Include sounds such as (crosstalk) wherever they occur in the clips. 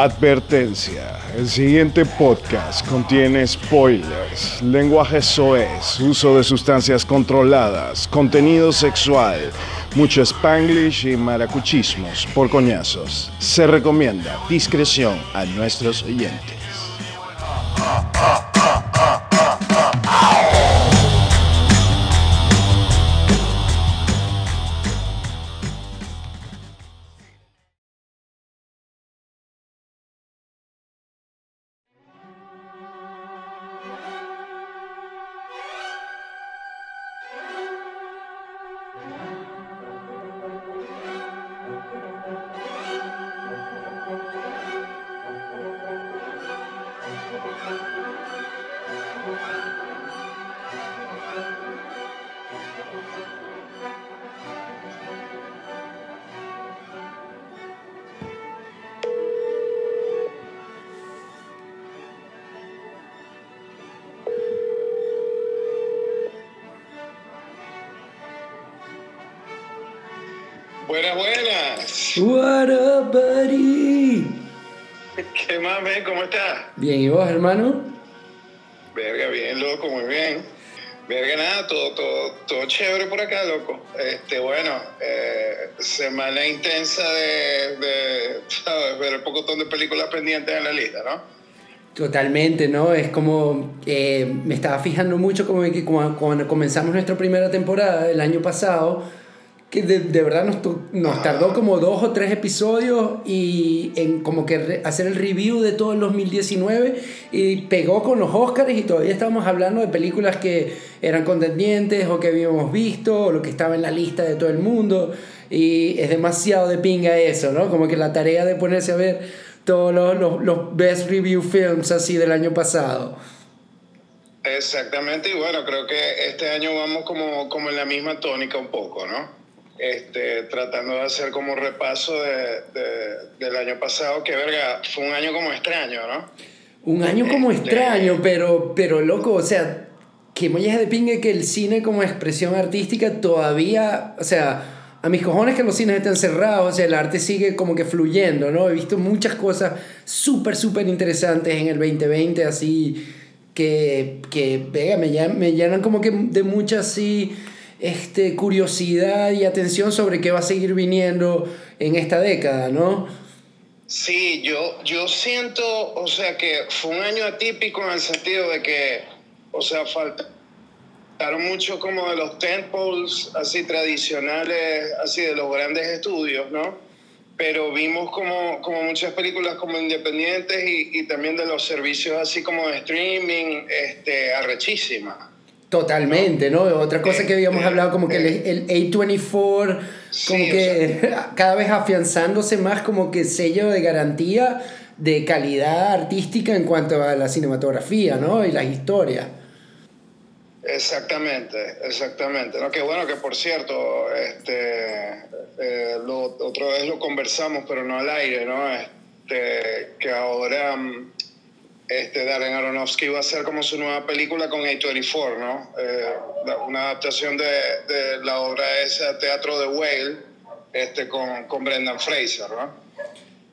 Advertencia. El siguiente podcast contiene spoilers, lenguaje soez, uso de sustancias controladas, contenido sexual, mucho spanglish y maracuchismos por coñazos. Se recomienda discreción a nuestros oyentes. Hermano? Verga, bien, loco, muy bien. Verga, nada, todo, todo, todo chévere por acá, loco. Este, bueno, eh, semana intensa de, de, (laughs) ¿sabes? Ver el pocotón de películas pendientes en la lista, ¿no? Totalmente, ¿no? Es como, eh, me estaba fijando mucho como que cuando comenzamos nuestra primera temporada el año pasado, que de, de verdad nos, nos tardó como dos o tres episodios y en como que re- hacer el review de todo el 2019 y pegó con los Oscars y todavía estábamos hablando de películas que eran contendientes o que habíamos visto o lo que estaba en la lista de todo el mundo y es demasiado de pinga eso, ¿no? Como que la tarea de ponerse a ver todos los, los, los best review films así del año pasado. Exactamente, y bueno, creo que este año vamos como, como en la misma tónica un poco, ¿no? Este, tratando de hacer como repaso de, de- del año pasado, que verga, fue un año como extraño, ¿no? Un año como Este- extraño, pero, pero loco, o sea, que mollas de pingue que el cine como expresión artística todavía, o sea, a mis cojones que los cines estén cerrados, o sea, el arte sigue como que fluyendo, ¿no? He visto muchas cosas súper, súper interesantes en el 2020, así, que, que venga, me, me llenan como que de mucha, así, este, curiosidad y atención sobre qué va a seguir viniendo en esta década, ¿no? Sí, yo, yo siento, o sea, que fue un año atípico en el sentido de que, o sea, faltaron mucho como de los temples así tradicionales, así de los grandes estudios, ¿no? Pero vimos como, como muchas películas como independientes y, y también de los servicios así como de streaming, este, arrechísimas. Totalmente, ¿no? Otra cosa que habíamos Este, hablado, como que el, el A24, como Sí, o que (laughs) cada vez afianzándose más como que sello de garantía de calidad artística en cuanto a la cinematografía, ¿no? Y las historias. Exactamente, exactamente. ¿no? Que bueno, que por cierto, este, eh, lo, otra vez lo conversamos, pero no al aire, ¿no? Este, que ahora mm, este, Darren Aronofsky va a hacer como su nueva película con A24, ¿no? Eh, una adaptación de, de la obra esa, Teatro de Whale, este, con, con Brendan Fraser, ¿no?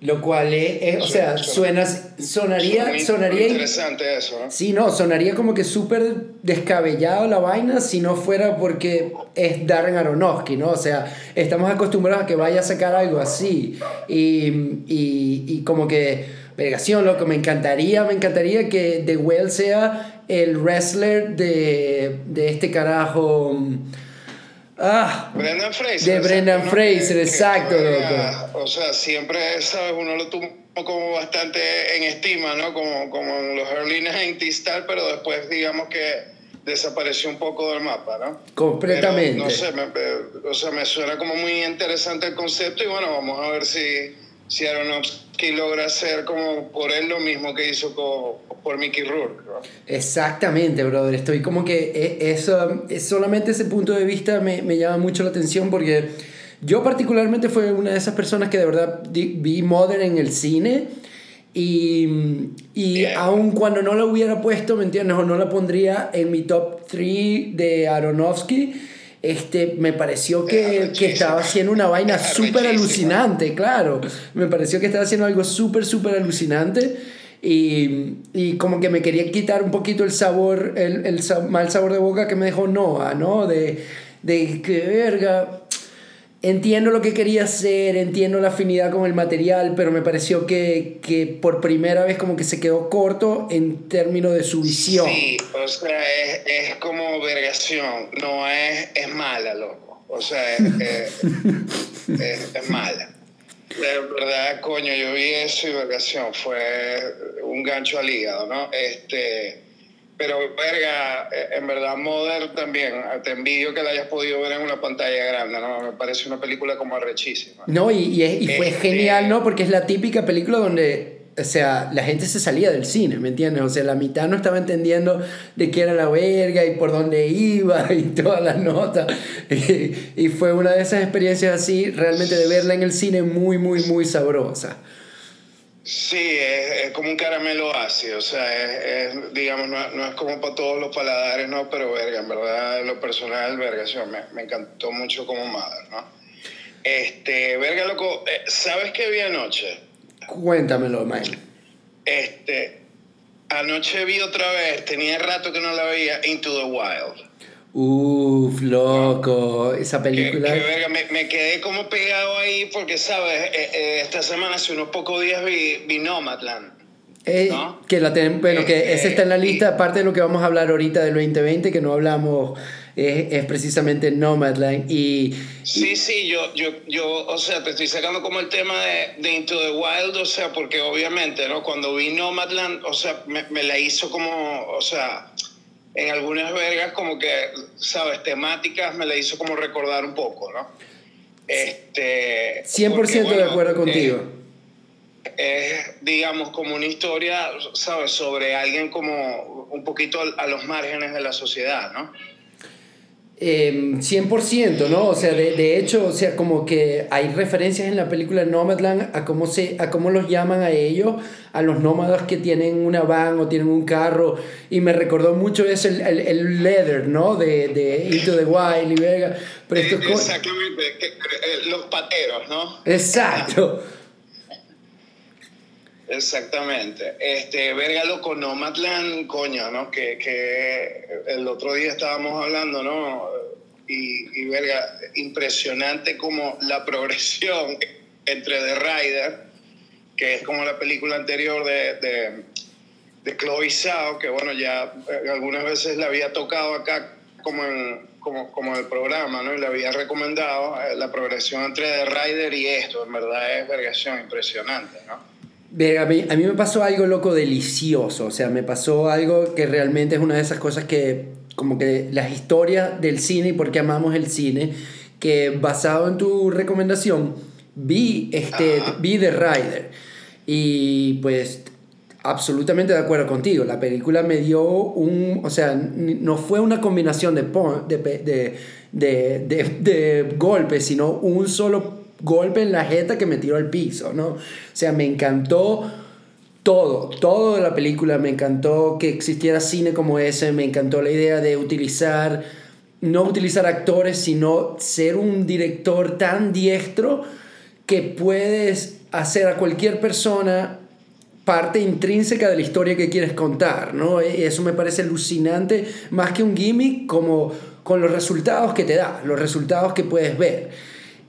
Lo cual es, es- o sea, Suena- sonaría, sonaría, interesante eso, ¿no? sí, no, sonaría como que súper descabellado la vaina si no fuera porque es Darren Aronofsky, ¿no? O sea, estamos acostumbrados a que vaya a sacar algo así y, y, y como que, vergación, loco, me encantaría, me encantaría que The Whale sea el wrestler de, de este carajo... mm, Ah, Brendan Fraser. De Brendan. Fraser, exacto, todavía, O sea, siempre, ¿sabes? Uno lo tuvo como bastante en estima, ¿no? Como, como en los early 90s tal, pero después digamos que desapareció un poco del mapa, ¿no? completamente. Pero, no sé, me- o sea, me suena como muy interesante el concepto y bueno, vamos a ver si, si Aronofsky logra hacer como por él lo mismo que hizo con- por Mickey Rourke, ¿no? Exactamente, brother. Estoy como que e- eso, es solamente ese punto de vista me, me llama mucho la atención porque yo particularmente fue una de esas personas que de verdad vi Modern en el cine y, y Bien. aun cuando no la hubiera puesto, ¿me entiendes? O no la pondría en mi top 3 de Aronofsky, este, me pareció que, que estaba haciendo una vaina súper alucinante, claro. Me pareció que estaba haciendo algo súper, súper alucinante. Y, y, como que me quería quitar un poquito el sabor, el, el mal sabor de boca que me dejó Noah, ¿no? De, de que verga, entiendo lo que quería hacer, entiendo la afinidad con el material, pero me pareció que, que, por primera vez como que se quedó corto en términos de su visión. Sí, o sea, es, es como vergación, no es, es mala, loco. O sea, es, (laughs) es, es mala. De verdad, coño, yo vi eso y vergación, fue un gancho al hígado, ¿no? Este, pero, verga, en verdad, Mother también, te envidio que la hayas podido ver en una pantalla grande, ¿no? Me parece una película como arrechísima. No, y, y, y fue este... genial, ¿no? Porque es la típica película donde o sea, la gente se salía del cine, ¿me entiendes? O sea, la mitad no estaba entendiendo de qué era la verga y por dónde iba (laughs) y todas las notas. Y, y, fue una de esas experiencias así, realmente de verla en el cine muy, muy, muy sabrosa. Sí, es, es como un caramelo ácido, o sea, es, es digamos, no, no, es como para todos los paladares, ¿no? Pero, verga, en verdad, lo personal, verga, me, me encantó mucho como madre, ¿no? Este, verga, loco, ¿sabes qué vi anoche? Cuéntamelo, Mike. Este, anoche vi otra vez, tenía rato que no la veía, Into the Wild. Uf, loco, esa película. Que, que verga, me, me, quedé como pegado ahí porque, ¿sabes? Eh, eh, esta semana, hace unos pocos días vi, vi Nomadland. Eh, ¿no? Que la ten, bueno, que ese está en la lista, aparte de lo que vamos a hablar ahorita del 2020, que no hablamos es, es precisamente Nomadland. Y, sí, sí, yo, yo, yo, o sea, te estoy sacando como el tema de, de, Into the Wild, o sea, porque obviamente, ¿no? Cuando vi Nomadland, o sea, me, me la hizo como, o sea, en algunas vergas como que, ¿sabes? Temáticas me la hizo como recordar un poco, ¿no? Este, 100% porque, bueno, de acuerdo contigo. Eh, es, digamos, como una historia, ¿sabes? Sobre alguien como un poquito a los márgenes de la sociedad, ¿no? Eh, 100%, ¿no? O sea, de, de, hecho, o sea, como que hay referencias en la película Nomadland a cómo, se, a cómo los llaman a ellos, a los nómadas que tienen una van o tienen un carro, y me recordó mucho eso, el, el, el leather, ¿no? De, de Into the Wild y Vega. Pero esto eh, Exactamente, los pateros, ¿no? Exacto. Exactamente. Este, verga loco, Nomadland, coño, ¿no? Que, que el otro día estábamos hablando, ¿no? Y, y, verga, impresionante como la progresión entre The Rider, que es como la película anterior de, de, de Chloe Zhao, que bueno, ya eh, algunas veces la había tocado acá como en, como, como el programa, ¿no? Y le había recomendado eh, la progresión entre The Rider y esto, en verdad es vergación impresionante, ¿no? A mí, a mí me pasó algo loco delicioso, o sea, me pasó algo que realmente es una de esas cosas que, como que las historias del cine y por qué amamos el cine, que basado en tu recomendación, vi, este, vi The Rider y pues absolutamente de acuerdo contigo, la película me dio un, o sea, no fue una combinación de, de, de, de, golpes, sino un solo golpe en la jeta que me tiró al piso, ¿no? O sea, me encantó todo, todo de la película, me encantó que existiera cine como ese, me encantó la idea de utilizar, no utilizar actores, sino ser un director tan diestro que puedes hacer a cualquier persona parte intrínseca de la historia que quieres contar, ¿no? E, eso me parece alucinante, más que un gimmick, como con los resultados que te da, los resultados que puedes ver.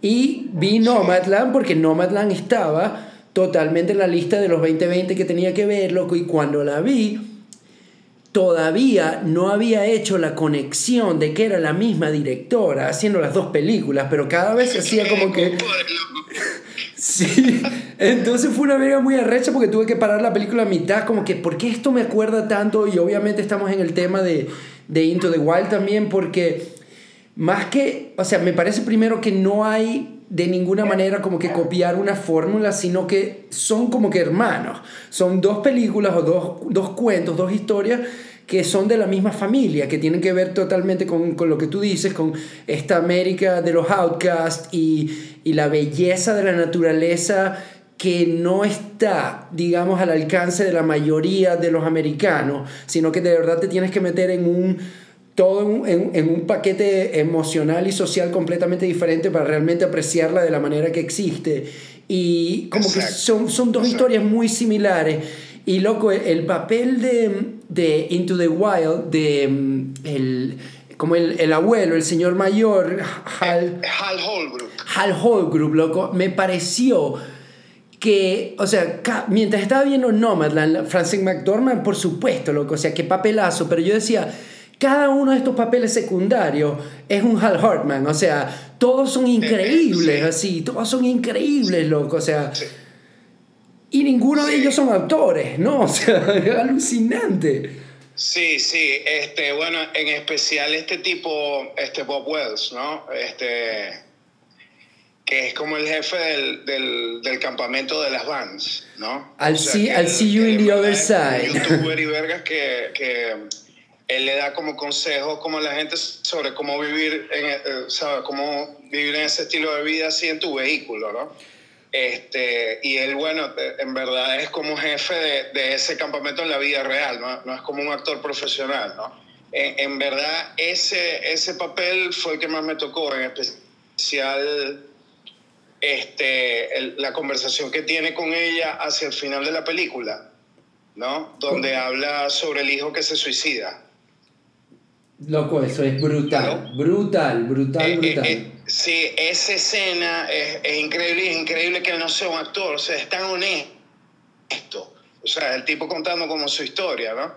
Y vi Nomadland porque Nomadland estaba totalmente en la lista de los 2020 que tenía que ver, loco, y cuando la vi, todavía no había hecho la conexión de que era la misma directora haciendo las dos películas, pero cada vez se (laughs) hacía como que... Sí, entonces fue una verga muy arrecha porque tuve que parar la película a mitad, como que, ¿por qué esto me acuerda tanto? Y obviamente estamos en el tema de, de Into the Wild también, porque más que, o sea, me parece primero que no hay de ninguna manera como que copiar una fórmula, sino que son como que hermanos. Son dos películas o dos, dos cuentos, dos historias que son de la misma familia, que tienen que ver totalmente con, con lo que tú dices, con esta América de los outcasts y, y la belleza de la naturaleza que no está, digamos, al alcance de la mayoría de los americanos, sino que de verdad te tienes que meter en un todo en, en, un paquete emocional y social completamente diferente para realmente apreciarla de la manera que existe. Y como que son, son dos historias muy similares. Y loco, el papel de, de Into the Wild, de mm, el, como el, el, abuelo, el señor mayor, Hal, Hal Holbrook. Hal Holbrook, loco, me pareció que, o sea, mientras estaba viendo Nomadland, Francis McDormand, por supuesto, loco, o sea, qué papelazo, pero yo decía, cada uno de estos papeles secundarios es un Hal Hartman, o sea, todos son increíbles, así, todos son increíbles, loco, o sea, y ninguno de ellos son autores, ¿no? O sea, (laughs) es alucinante. Sí, sí, este, bueno, en especial este tipo, este Bob Wells, ¿no? Este, que es como el jefe del, del, del campamento de las bands, ¿no? I'll, see, I'll see you in the other side. youtuber y vergas que, que él le da como consejos como a la gente sobre cómo vivir, en, eh, ¿sabes? Cómo vivir en ese estilo de vida así en tu vehículo, ¿no? Este, y él, bueno, en verdad es como jefe de, de ese campamento en la vida real, ¿no? No es como un actor profesional, ¿no? En, en verdad, ese, ese papel fue el que más me tocó, en especial este, la conversación que tiene con ella hacia el final de la película, ¿no? Donde habla sobre el hijo que se suicida. Loco, eso es brutal, brutal, brutal, eh, brutal. Eh, eh, sí, esa escena es, es, increíble, es increíble que él no sea un actor, o sea, es tan honesto. O sea, el tipo contando como su historia, ¿no?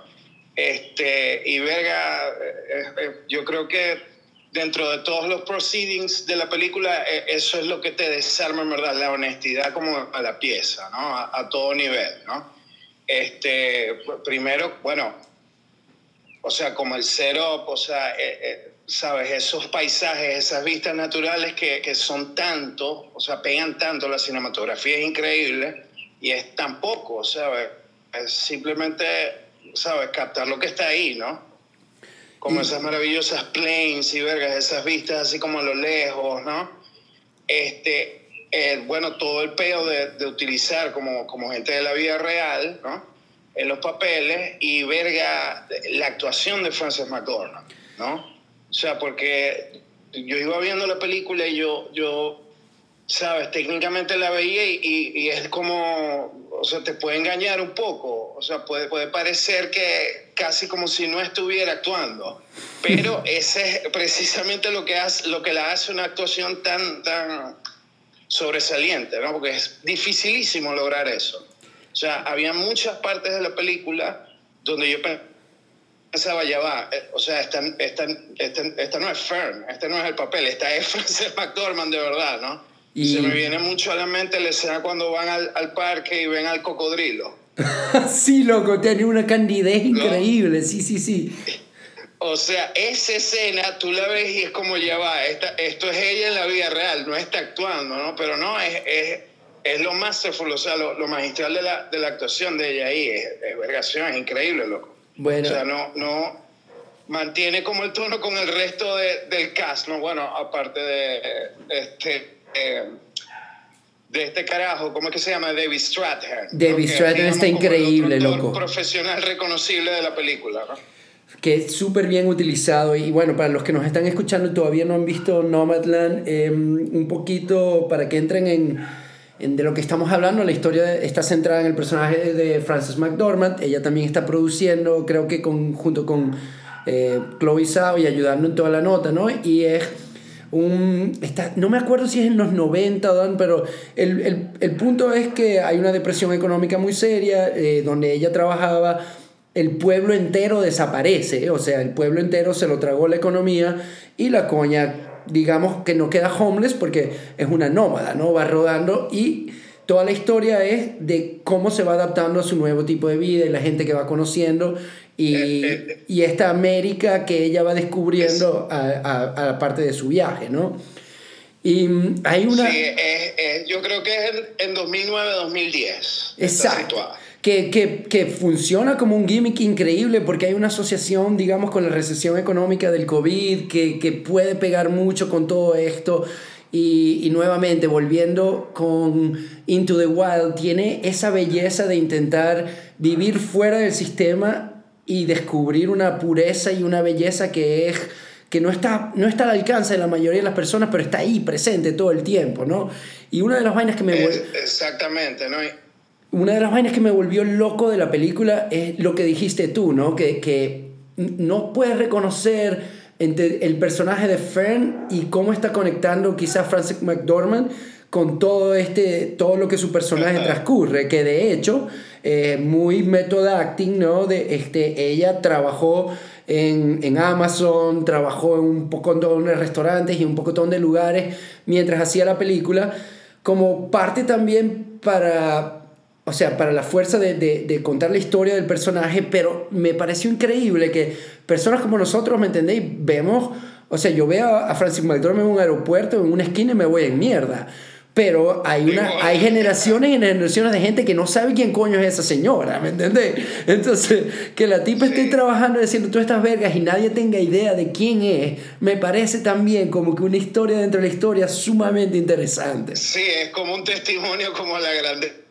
Este, y verga, yo creo que dentro de todos los proceedings de la película, eh, eso es lo que te desarma, en verdad, la honestidad como a la pieza, ¿no? A, todo nivel, ¿no? Este, primero, bueno, o sea, como el cero, o sea, eh, eh, sabes, esos paisajes, esas vistas naturales que, que, son tanto, o sea, pegan tanto, la cinematografía es increíble y es tan poco, ¿sabes? Es simplemente, ¿sabes? Captar lo que está ahí, ¿no? Como esas maravillosas plains y vergas, esas vistas así como a lo lejos, ¿no? Este, eh, bueno, todo el peo de, de, utilizar como, como gente de la vida real, ¿no? En los papeles y verga la actuación de Frances McDormand, ¿no? O sea, porque yo iba viendo la película y yo, yo ¿sabes? Técnicamente la veía y, y, es como, o sea, te puede engañar un poco, o sea, puede, puede parecer que casi como si no estuviera actuando, pero (laughs) ese es precisamente lo que, hace, lo que la hace una actuación tan, tan sobresaliente, ¿no? Porque es dificilísimo lograr eso. O sea, había muchas partes de la película donde yo pensaba, ya va, eh, o sea, esta, esta, esta, esta no es Fern, este no es el papel, esta es (laughs) Frances McDormand de verdad, ¿no? Y... Se me viene mucho a la mente la escena cuando van al, al parque y ven al cocodrilo. (laughs) sí, loco, tiene una candidez increíble, sí, sí, sí. O sea, esa escena tú la ves y es como ya va, esta, esto es ella en la vida real, no está actuando, ¿no? Pero no, es, es, es lo masterful, o sea, lo, lo, magistral de la, de la actuación de ella ahí, es, es vergación, es increíble, loco. Bueno. O sea, no, no, mantiene como el tono con el resto de, del cast, ¿no? Bueno, aparte de este eh, de este carajo, ¿cómo es que se llama? David Strathairn. David Strathairn está increíble, loco. profesional reconocible de la película, ¿no? Que es súper bien utilizado. Y bueno, para los que nos están escuchando y todavía no han visto Nomadland, em, un poquito para que entren en, en, de lo que estamos hablando, la historia está centrada en el personaje de Frances McDormand. Ella también está produciendo, creo que con, junto con eh, Chloe Zhao y ayudando en toda la nota, ¿no? Y es un, está, no me acuerdo si es en los 90, pero el, el, el punto es que hay una depresión económica muy seria, eh, donde ella trabajaba, el pueblo entero desaparece, o sea, el pueblo entero se lo tragó la economía y la coña, digamos que no queda homeless porque es una nómada, ¿no? Va rodando y toda la historia es de cómo se va adaptando a su nuevo tipo de vida y la gente que va conociendo y, eh, eh, y esta América que ella va descubriendo a, a, a, la parte de su viaje, ¿no? Y mm, hay una... Sí, es, es, yo creo que es en, en 2009-2010. Exacto. Que, que, que, funciona como un gimmick increíble porque hay una asociación, digamos, con la recesión económica del COVID que, que puede pegar mucho con todo esto y, y, nuevamente, volviendo con Into the Wild, tiene esa belleza de intentar vivir fuera del sistema y descubrir una pureza y una belleza que es que no está, no está al alcance de la mayoría de las personas, pero está ahí presente todo el tiempo, ¿no? Y una de las vainas que me... exactamente, ¿no? Una de las vainas que me volvió loco de la película es lo que dijiste tú, ¿no? Que, que no puedes reconocer entre el personaje de Fern y cómo está conectando quizás Francis McDormand con todo, este, todo lo que su personaje transcurre, que de hecho, eh, muy method acting, ¿no? De, este, ella trabajó en, en, Amazon, trabajó en un poco de restaurantes y un poco de lugares mientras hacía la película, como parte también para, o sea, para la fuerza de, de, de, contar la historia del personaje, pero me pareció increíble que personas como nosotros, ¿me entendéis? Vemos, o sea, yo veo a Francis McDormand en un aeropuerto, en una esquina y me voy en mierda. Pero hay, una, hay generaciones y generaciones de gente que no sabe quién coño es esa señora, ¿me entendés? Entonces, que la tipa esté trabajando diciendo todas estas vergas y nadie tenga idea de quién es, me parece también como que una historia dentro de la historia sumamente interesante. Sí, es como un testimonio como la grande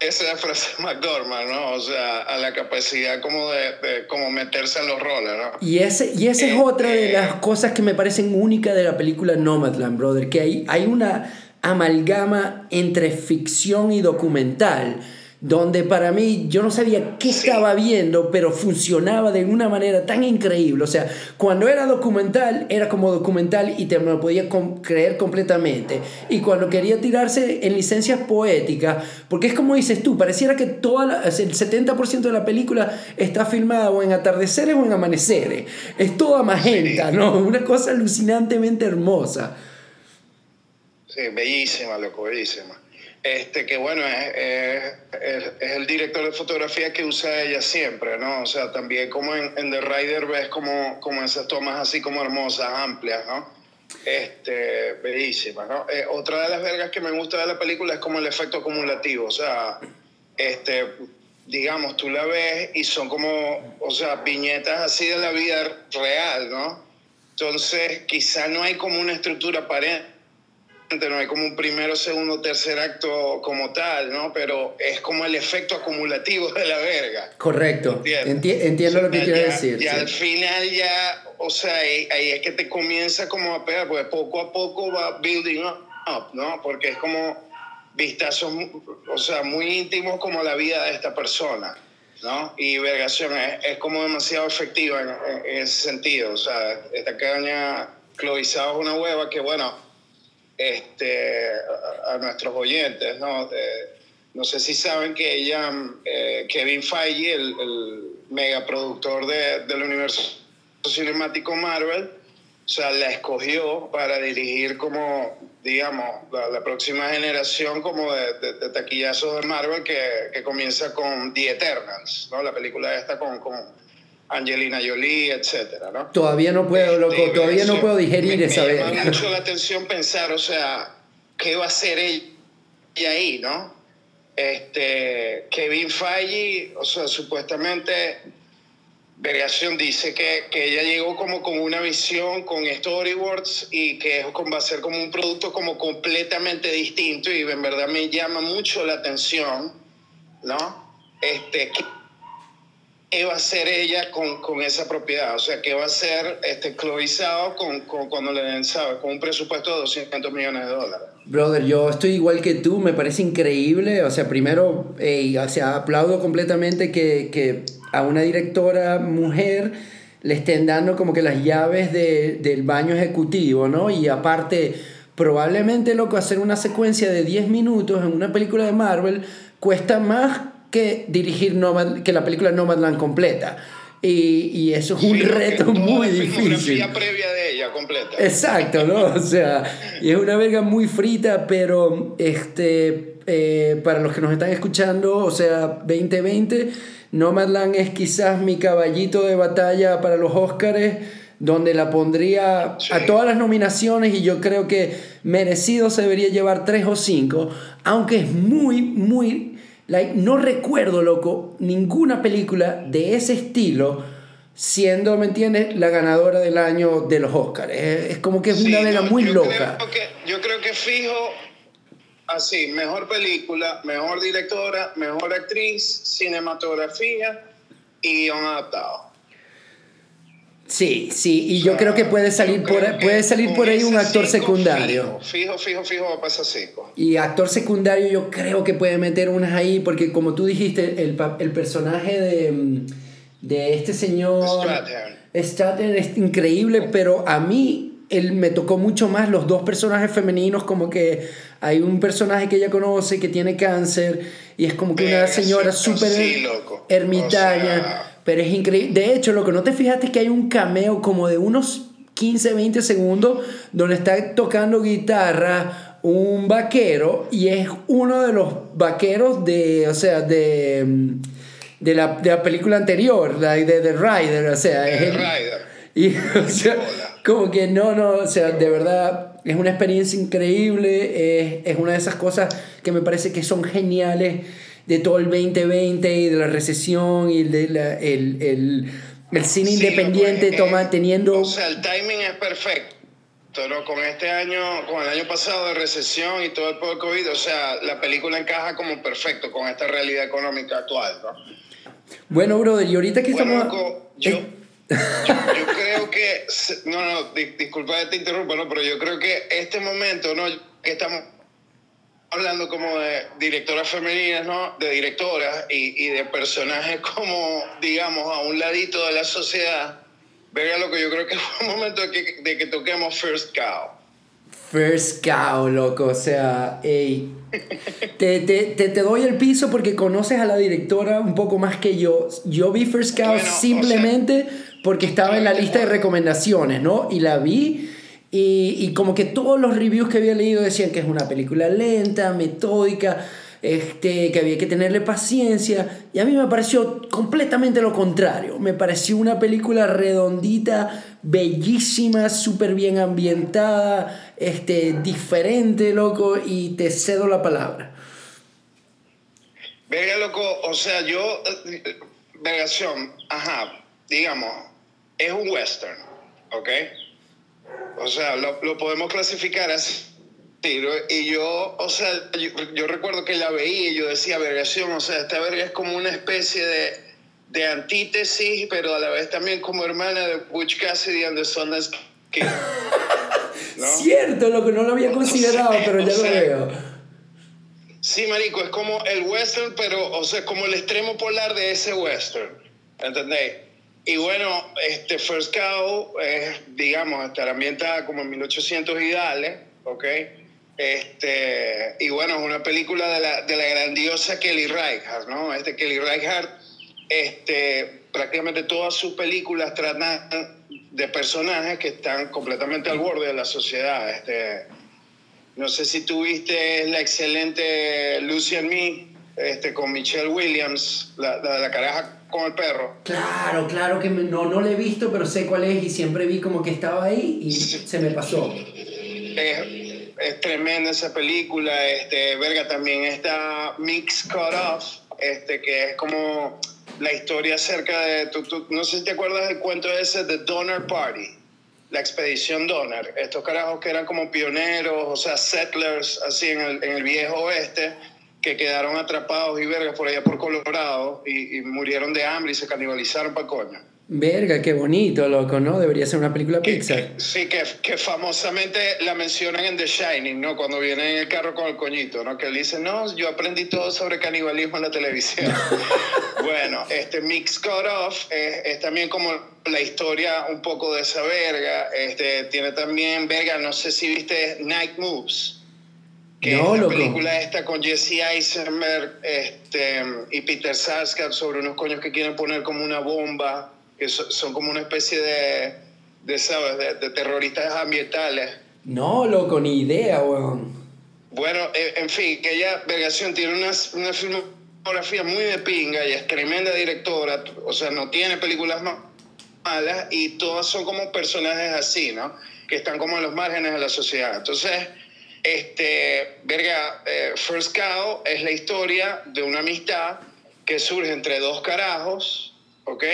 esa de Francis (laughs) McDormand, ¿no? O sea, a la capacidad como de, como meterse en los roles, ¿no? Y ese, y esa es otra de Este las cosas que me parecen únicas de la película Nomadland, brother, que hay, hay una amalgama entre ficción y documental, donde para mí yo no sabía qué estaba viendo, pero funcionaba de una manera tan increíble. O sea, cuando era documental, era como documental y te lo podía creer completamente. Y cuando quería tirarse en licencias poéticas, porque es como dices tú, pareciera que toda la, el 70% de la película está filmada o en atardeceres o en amaneceres. Es toda magenta, ¿no? Una cosa alucinantemente hermosa. Sí, bellísima, loco, bellísima. Este, que bueno, es, es, el director de fotografía que usa ella siempre, ¿no? O sea, también como en, en The Rider ves como, como esas tomas así como hermosas, amplias, ¿no? Este, bellísimas, ¿no? Eh, otra de las vergas que me gusta de la película es como el efecto acumulativo, o sea, este, digamos, tú la ves y son como, o sea, viñetas así de la vida real, ¿no? Entonces, quizá no hay como una estructura aparente no hay como un primero, segundo, tercer acto como tal, ¿no? Pero es como el efecto acumulativo de la verga. Correcto. Enti entiendo lo que quieres decir. Y sí. al final ya, o sea, ahí, ahí, es que te comienza como a pegar, porque poco a poco va building up, ¿no? Porque es como vistazos, o sea, muy íntimos como la vida de esta persona. ¿no? Y Vergación es, es como demasiado efectiva en, en, en, ese sentido. O sea, esta caña cloizada es una hueva que, bueno, este, a, nuestros oyentes, ¿no? No sé si saben que ella, eh, Kevin Feige, el, el megaproductor de, del universo cinemático Marvel, o la escogió para dirigir como, digamos, la, próxima generación como de, de, taquillazos de Marvel que, que comienza con The Eternals, ¿no? La película esta con Angelina Jolie, etcétera, ¿no? Todavía no puedo, loco, este, todavía no puedo digerir me, esa Me llama mucho la atención pensar, o sea, ¿qué va a hacer ella ahí, no? Este, Kevin Feige, o sea, supuestamente, Variación dice que, que ella llegó como con una visión, con storyboards y que va a ser como un producto como completamente distinto y en verdad me llama mucho la atención, ¿no? Este, qué va a hacer ella con, con, esa propiedad, o sea, qué va a hacer este con, con, cuando le den, ¿sabes? Con un presupuesto de 200 millones de dólares. Brother, yo estoy igual que tú, me parece increíble, o sea, primero, eh, o sea, aplaudo completamente que, que a una directora mujer le estén dando como que las llaves de, del baño ejecutivo, ¿no? Y aparte, probablemente, loco, hacer una secuencia de 10 minutos en una película de Marvel cuesta más que dirigir Nomad, que la película Nomadland completa. Y, y eso es un sí, reto muy la difícil. previa de ella completa. Exacto, ¿no? O sea, y es una verga muy frita, pero este, eh, para los que nos están escuchando, o sea, 2020, Nomadland es quizás mi caballito de batalla para los Oscars donde la pondría sí. a todas las nominaciones y yo creo que merecido se debería llevar tres o cinco, aunque es muy, muy Like, no recuerdo, loco, ninguna película de ese estilo siendo, ¿me entiendes?, la ganadora del año de los Oscars. Es, es como que es sí, una vega no, muy yo loca. Creo que, yo creo que fijo así, mejor película, mejor directora, mejor actriz, cinematografía y guion adaptado. Sí, sí, y yo creo que puede salir por, puede salir por ahí un actor secundario. Fijo, fijo, fijo, va a pasar cinco. Y actor secundario yo creo que puede meter unas ahí, porque como tú dijiste, el, el personaje de, de este señor... Stratton. es increíble, pero a mí él me tocó mucho más los dos personajes femeninos, como que hay un personaje que ella conoce que tiene cáncer y es como que una señora súper ermitaña. Pero es increíble. De hecho, lo que no te fijaste es que hay un cameo como de unos 15, 20 segundos donde está tocando guitarra un vaquero y es uno de los vaqueros de, o sea, de, de, la, de la película anterior, de, de The Rider, o sea, es el, Rider. (laughs) Y, o sea, como que no, no, o sea, de verdad es una experiencia increíble, es, es una de esas cosas que me parece que son geniales de todo el 2020 y de la recesión y de el, el, el, cine independiente toma, teniendo... O sea, el timing es perfecto. ¿no? Con este año, con el año pasado de recesión y todo el poco COVID, o sea, la película encaja como perfecto con esta realidad económica actual, ¿no? Bueno, brother, y ahorita que estamos... yo, yo, yo, creo que... No, no, disculpa que te interrumpa, ¿no? Pero yo creo que este momento, ¿no? Que estamos hablando como de directoras femeninas, ¿no? De directoras y, y, de personajes (laughs) como, digamos, a un ladito de la sociedad. Vea lo que yo creo que (laughs) fue un momento de que, de que toquemos First Cow. First Cow, loco, o sea, ey. te, te, te, te, doy el piso porque conoces a la directora un poco más que yo. Yo vi First Cow simplemente porque estaba en la lista de recomendaciones, ¿no? Y la vi y, como que todos los reviews que había leído decían que es una película lenta, metódica, este, que había que tenerle paciencia. Y a mí me pareció completamente lo contrario. Me pareció una película redondita, bellísima, súper bien ambientada, este, diferente, loco, y te cedo la palabra. Verga, loco, o sea, yo, vergación, ajá, digamos, es un western, ¿ok? O sea, lo, lo podemos clasificar así. Y yo, o sea, yo, recuerdo que la veía y yo decía, vergación, o sea, esta verga es como una especie de, de antítesis, pero a la vez también como hermana de Butch Cassidy and the Sundance Kid. ¿No? (laughs) Cierto, lo que no lo había considerado, pero ya lo veo. Sí, marico, es como el western, pero, o sea, como el extremo polar de ese western. ¿Entendéis? Y bueno, este First Cow, digamos, estará ambientada como en 1800 y dale, ¿ok? Este, y bueno, es una película de la, de la grandiosa Kelly Reichardt, ¿no? Este Kelly Reichardt, este, prácticamente todas sus películas tratan de personajes que están completamente al borde de la sociedad. Este, no sé si tuviste la excelente Lucy and Me, este, con Michelle Williams, la, la, la caraja con el perro. Claro, claro que no, no la he visto, pero sé cuál es y siempre vi como que estaba ahí y se me pasó. Es, es, tremenda esa película, este, verga, también está Mix Cut Off, este, que es como la historia acerca de, tú, tú, no sé si te acuerdas del cuento ese de Donner Party, la expedición Donner, estos carajos que eran como pioneros, o sea, settlers, así en el, en el viejo oeste, que quedaron atrapados y vergas por allá por Colorado y, y murieron de hambre y se canibalizaron para coño. Verga, qué bonito, loco, ¿no? Debería ser una película Pixar. Que, sí, que, que, famosamente la mencionan en The Shining, ¿no? Cuando viene en el carro con el coñito, ¿no? Que él dice, no, yo aprendí todo sobre canibalismo en la televisión. (laughs) bueno, este Mix Cut Off es, es, también como la historia un poco de esa verga. Este, tiene también, verga, no sé si viste Night Moves que no, es la película esta con Jesse Eisenberg este, y Peter Sarsgaard sobre unos coños que quieren poner como una bomba, que so, son como una especie de, de ¿sabes? De, de, terroristas ambientales. No, loco, ni idea, weón. Bueno, eh, en fin, que ella, Vergación, tiene una, una filmografía muy de pinga y es tremenda directora, o sea, no tiene películas malas y todas son como personajes así, ¿no? Que están como en los márgenes de la sociedad. Entonces este, verga, eh, First Cow es la historia de una amistad que surge entre dos carajos, ¿ok?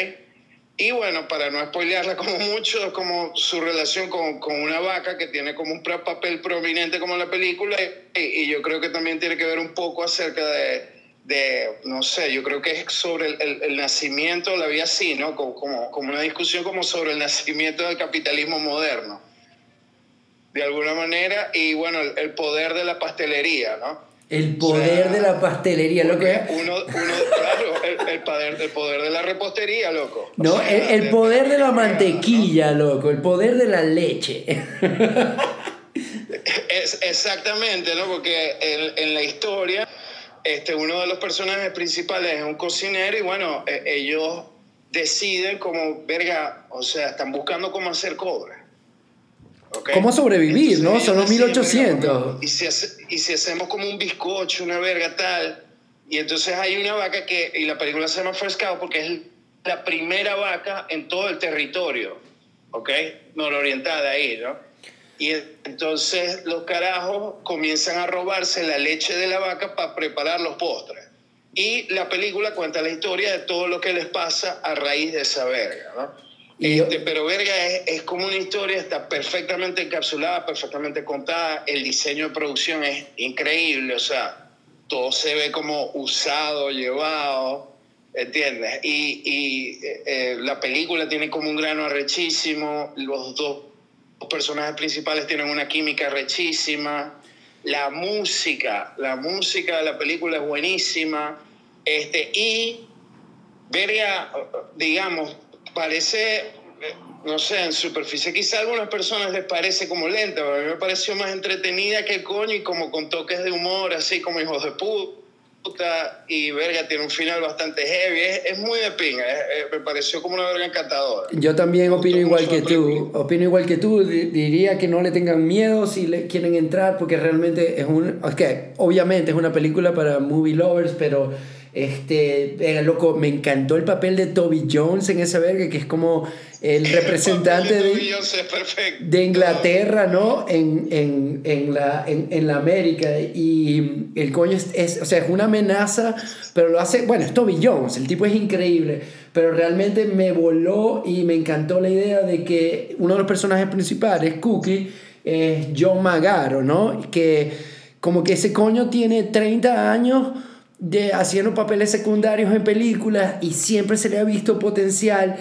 Y bueno, para no spoilearla (laughs) como mucho, es como su relación con, con una vaca que tiene como un papel prominente como en la película y, y, yo creo que también tiene que ver un poco acerca de, de, no sé, yo creo que es sobre el, el, nacimiento, la vi así, ¿no? Como, como, como, una discusión como sobre el nacimiento del capitalismo moderno, de alguna manera, y bueno, el, el poder de la pastelería, ¿no? El poder de la pastelería, lo que uno, uno, claro, el, el, poder, el poder de la repostería, loco. No, sea, el, el poder de la mantequilla, loco, el poder de la leche. (laughs) Es, exactamente, ¿no? Porque en, en, la historia, este, uno de los personajes principales es un cocinero y bueno, eh, ellos deciden como, verga, o sea, están buscando cómo hacer cobre. ¿Okay? ¿Cómo sobrevivir, Entonces, no? Son los 1800. y, si hace, y si hacemos como un bizcocho, una verga tal, y entonces hay una vaca que, y la película se llama First Cow porque es la primera vaca en todo el territorio, ¿ok? Nororientada ahí, ¿no? Y entonces los carajos comienzan a robarse la leche de la vaca para preparar los postres. Y la película cuenta la historia de todo lo que les pasa a raíz de esa verga, ¿no? Este, pero verga es, como una historia, está perfectamente encapsulada, perfectamente contada, el diseño de producción es increíble, o sea, todo se ve como usado, llevado, ¿entiendes? Y, y eh, la película tiene como un grano arrechísimo, los dos personajes principales tienen una química rechísima, la música, la música de la película es buenísima, este, y vería, digamos, parece, no sé, en superficie, quizá a algunas personas les parece como lenta, pero a mí me pareció más entretenida que el coño y como con toques de humor, así como hijos de puta y verga tiene un final bastante heavy. Es, es muy de pinga es, es, me pareció como una verga encantadora. Yo también opino igual que tú opino igual que tú diría que no le tengan miedo si le quieren entrar porque realmente es un es que obviamente es una película para movie lovers pero este, era loco, me encantó el papel de Toby Jones en esa verga, que es como el representante de, de, de, Inglaterra, ¿no? En, en, en, la, en, en, la América. Y el coño es, es, o sea, es una amenaza, pero lo hace, bueno, es Toby Jones, el tipo es increíble, pero realmente me voló y me encantó la idea de que uno de los personajes principales, Cookie, es John Magaro, ¿no? Que como que ese coño tiene 30 años de haciendo papeles secundarios en películas y siempre se le ha visto potencial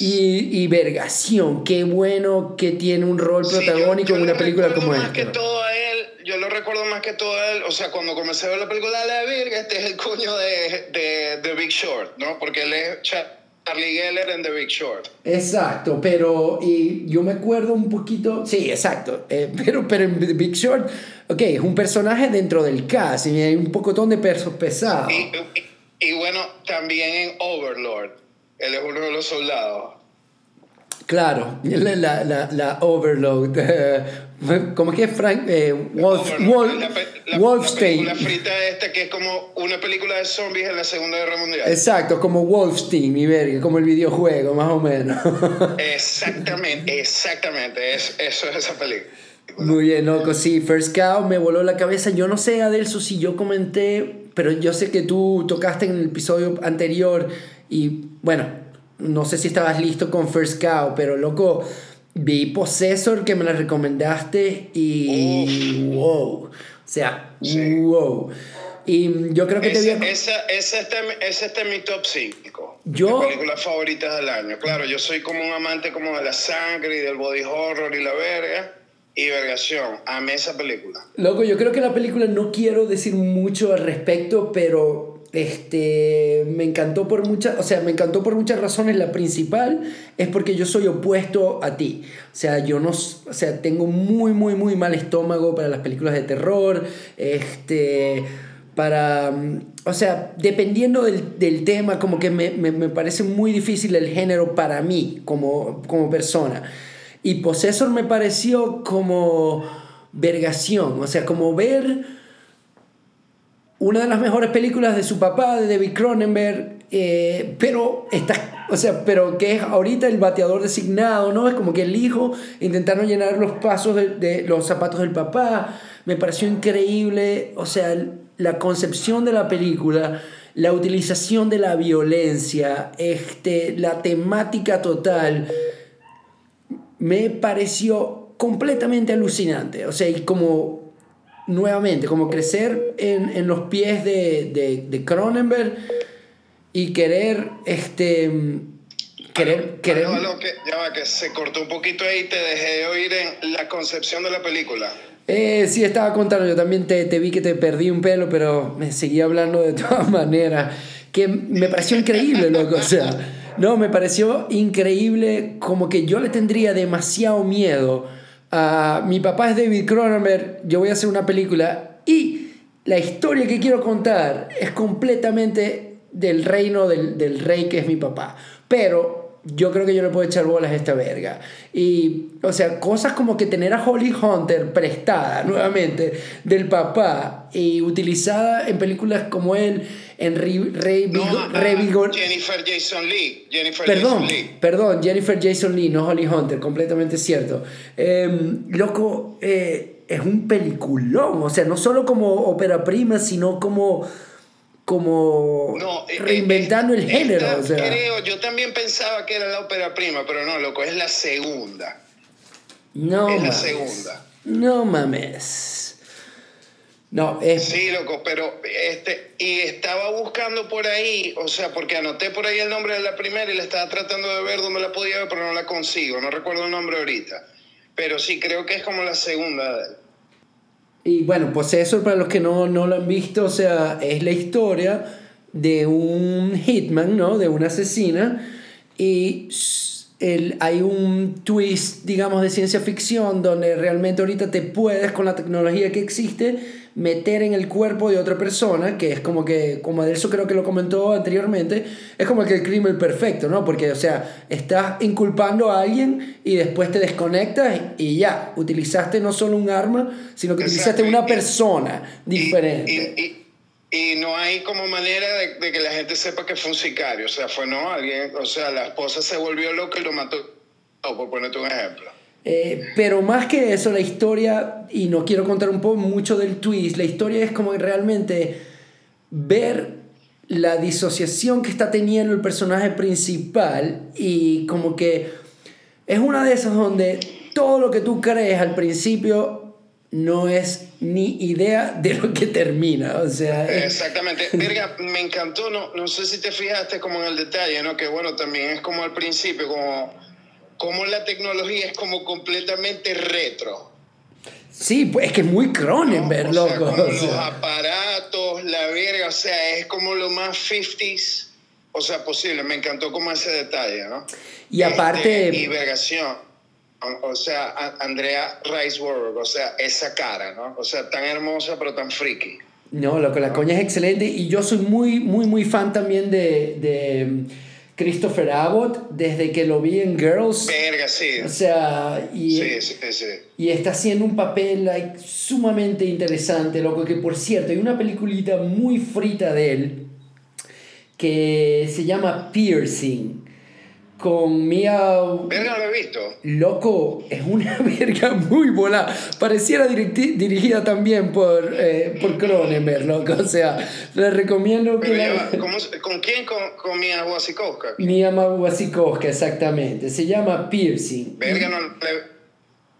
y, y vergación. Qué bueno que tiene un rol protagónico sí, yo, yo en una película como esta. Que todo él, yo lo recuerdo más que todo él, o sea, cuando comencé a ver la película de la verga, este es el coño de, de, de Big Short, ¿no? Porque él es Charlie Geller en The Big Short. Exacto, pero y yo me acuerdo un poquito, sí, exacto, eh, (laughs) pero, pero en The Big Short, ok, es un personaje dentro del cast y hay un pocotón de pesos pesados. Y, bueno, también en Overlord, él es uno de los soldados. Claro, la, la, la, la Overload, uh, (laughs) como que Frank eh, Wolf, Wolf, la, Wolfstein. La frita esta que es como una película de zombies en la Segunda Guerra Mundial. Exacto, como Wolfstein, y verga, como el videojuego, más o menos. (laughs) exactamente, exactamente, es, eso es esa película. Muy bien, loco, sí, First Cow me voló la cabeza. Yo no sé, Adelso, si yo comenté, pero yo sé que tú tocaste en el episodio anterior y bueno, no sé si estabas listo con First Cow, pero loco, vi Possessor que me la recomendaste y Uf. wow. O sea, sí. wow. Y yo creo que esa, te vi... Esa, esa, está, esa está en mi top 5. Yo... De películas favoritas del año. Claro, yo soy como un amante como de la sangre y del body horror y la verga. Y vergación, amé esa película. Loco, yo creo que la película no quiero decir mucho al respecto, pero este, me encantó por muchas, o sea, me encantó por muchas razones. La principal es porque yo soy opuesto a ti. O sea, yo no, o sea, tengo muy, muy, muy mal estómago para las películas de terror. Este, para, o sea, dependiendo del, del tema, como que me, me, me, parece muy difícil el género para mí como, como persona. Y Possessor me pareció como vergación, o sea, como ver una de las mejores películas de su papá, de David Cronenberg, eh, pero está, o sea, pero que es ahorita el bateador designado, ¿no? Es como que el hijo intentaron llenar los pasos de, de los zapatos del papá. Me pareció increíble, o sea, la concepción de la película, la utilización de la violencia, este, la temática total, me pareció completamente alucinante. O sea, y como nuevamente, como crecer en, en los pies de, de, de Cronenberg y querer, este, querer, querer... que, ya va, que se cortó un poquito ahí, te dejé de oír en la concepción de la película. Eh, sí, estaba contando, yo también te, te vi que te perdí un pelo, pero me seguí hablando de todas (laughs) maneras, que me pareció increíble, loco, o sea, no, me pareció increíble, como que yo le tendría demasiado miedo a... Mi papá es David Cronenberg, yo voy a hacer una película y la historia que quiero contar es completamente del reino del, del rey que es mi papá, pero yo creo que yo le puedo echar bolas a esta verga. Y, o sea, cosas como que tener a Holly Hunter prestada nuevamente del papá y utilizada en películas como él, en Re, Jennifer Jason Lee. Jennifer perdón, Jason Lee. perdón, Jennifer Jason Lee, no Holly Hunter, completamente cierto. Em, loco, eh, es un peliculón, o sea, no solo como ópera prima, sino como como no, eh, reinventando el género. esta, o sea. Creo, yo también pensaba que era la ópera prima, pero no, loco, es la segunda. No es la mames. segunda. No mames. No, es. Sí, loco, pero este, y estaba buscando por ahí, o sea, porque anoté por ahí el nombre de la primera y la estaba tratando de ver dónde la podía ver, pero no la consigo, no recuerdo el nombre ahorita. Pero sí, creo que es como la segunda de él. Y bueno, pues eso para los que no, no lo han visto, o sea, es la historia de un hitman, ¿no? De una asesina. Y el, hay un twist, digamos, de ciencia ficción donde realmente ahorita te puedes, con la tecnología que existe, meter en el cuerpo de otra persona, que es como que, como Adelso creo que lo comentó anteriormente, es como que el crimen perfecto, ¿no? Porque, o sea, estás inculpando a alguien y después te desconectas y ya, utilizaste no solo un arma, sino que Exacto, utilizaste una persona Y- diferente. Y, y- y no hay como manera de, de que la gente sepa que fue un sicario. O sea, fue no alguien. O sea, la esposa se volvió loca y lo mató. Por ponerte un ejemplo. Eh, pero más que eso, la historia, y no quiero contar un poco mucho del twist, la historia es como realmente ver la disociación que está teniendo el personaje principal y como que es una de esas donde todo lo que tú crees al principio no es ni idea de lo que termina, o sea, Exactamente. (laughs) Verga, me encantó. No, no sé si te fijaste como en el detalle, ¿no? Que bueno, también es como al principio, como, como la tecnología es como completamente retro. sí, pues es que es muy Cronenberg, O sea, loco. como o los sea. aparatos, la verga, o sea, es como lo más 50s, o sea, posible. Me encantó como ese detalle, ¿no? Y aparte- Este, y vergación. O sea, Andrea Riseborough, o sea, esa cara, ¿no? O sea, tan hermosa pero tan freaky. No, loco, la coña es excelente y yo soy muy, muy, muy fan también de, de Christopher Abbott desde que lo vi en Girls. Verga, sí. O sea, y, Sí, sí, sí. y está haciendo un papel like, sumamente interesante, loco, que por cierto, hay una peliculita muy frita de él que se llama Piercing con Mia... Verga, no lo he visto. Loco, es una (laughs) verga muy buena. Pareciera dirigida también por, eh, por Cronenberg, loco. O sea, le recomiendo que la... ya va, (laughs) ¿cómo se- ¿Con quién? Con, con Mia Wasikowska. Mia Wasikowska, exactamente. Se llama Piercing. Verga, no, le-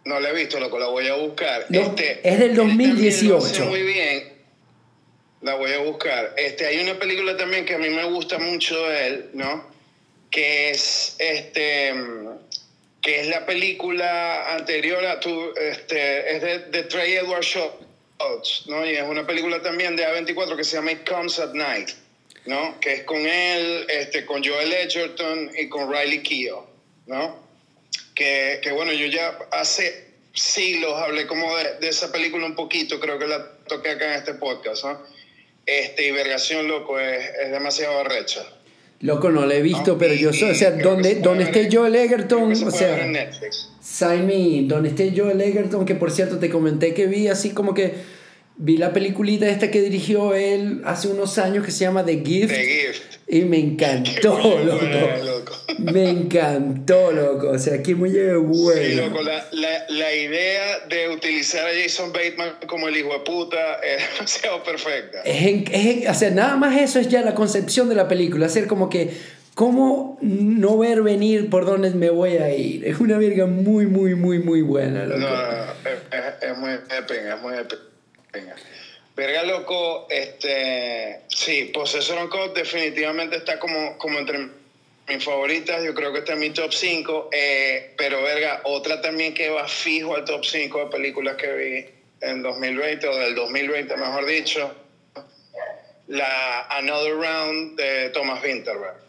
no la he visto, loco, la voy a buscar. No, este, es del él también lo 2018. hace muy bien. La voy a buscar. Este, hay una película también que a mí me gusta mucho de él, ¿no? Que es este que es la película anterior a tu este es de, de Trey Edward Schultz, ¿no? Y es una película también de A24 que se llama It Comes at Night, ¿no? Que es con él, este con Joel Edgerton y con Riley Keough, ¿no? que, que bueno, yo ya hace siglos hablé como de, de esa película un poquito, creo que la toqué acá en este podcast, ¿no? Este, y Vergación Loco es, es demasiado arrecha. Loco, no la he visto, ¿no? pero yo soy, o sea, donde, donde esté Joel Egerton, se o sea, en Netflix. Sign Me, donde esté Joel Egerton, que por cierto te comenté que vi así como que vi la peliculita esta que dirigió él hace unos años que se llama The Gift. The Gift. Y me encantó, loco. buena, loco. Me encantó, loco. O sea, qué muy Sí, bueno. loco, la, la, la idea de utilizar a Jason Bateman como el hijo de puta es (laughs) demasiado perfecta. Es es o sea, nada más eso es ya la concepción de la película. Hacer como que, ¿cómo no ver venir por dónde me voy a ir? Es una verga muy, muy, muy, muy buena, loco. no, no, es, es- es muy épica, es muy épica. Verga, loco, este, sí, Possessor Code definitivamente está como, como entre mis favoritas, yo creo que está en mi top 5, eh, pero verga, otra también que va fijo al top 5 de películas que vi en 2020 o del 2020, mejor dicho, la Another Round de Thomas Winterberg.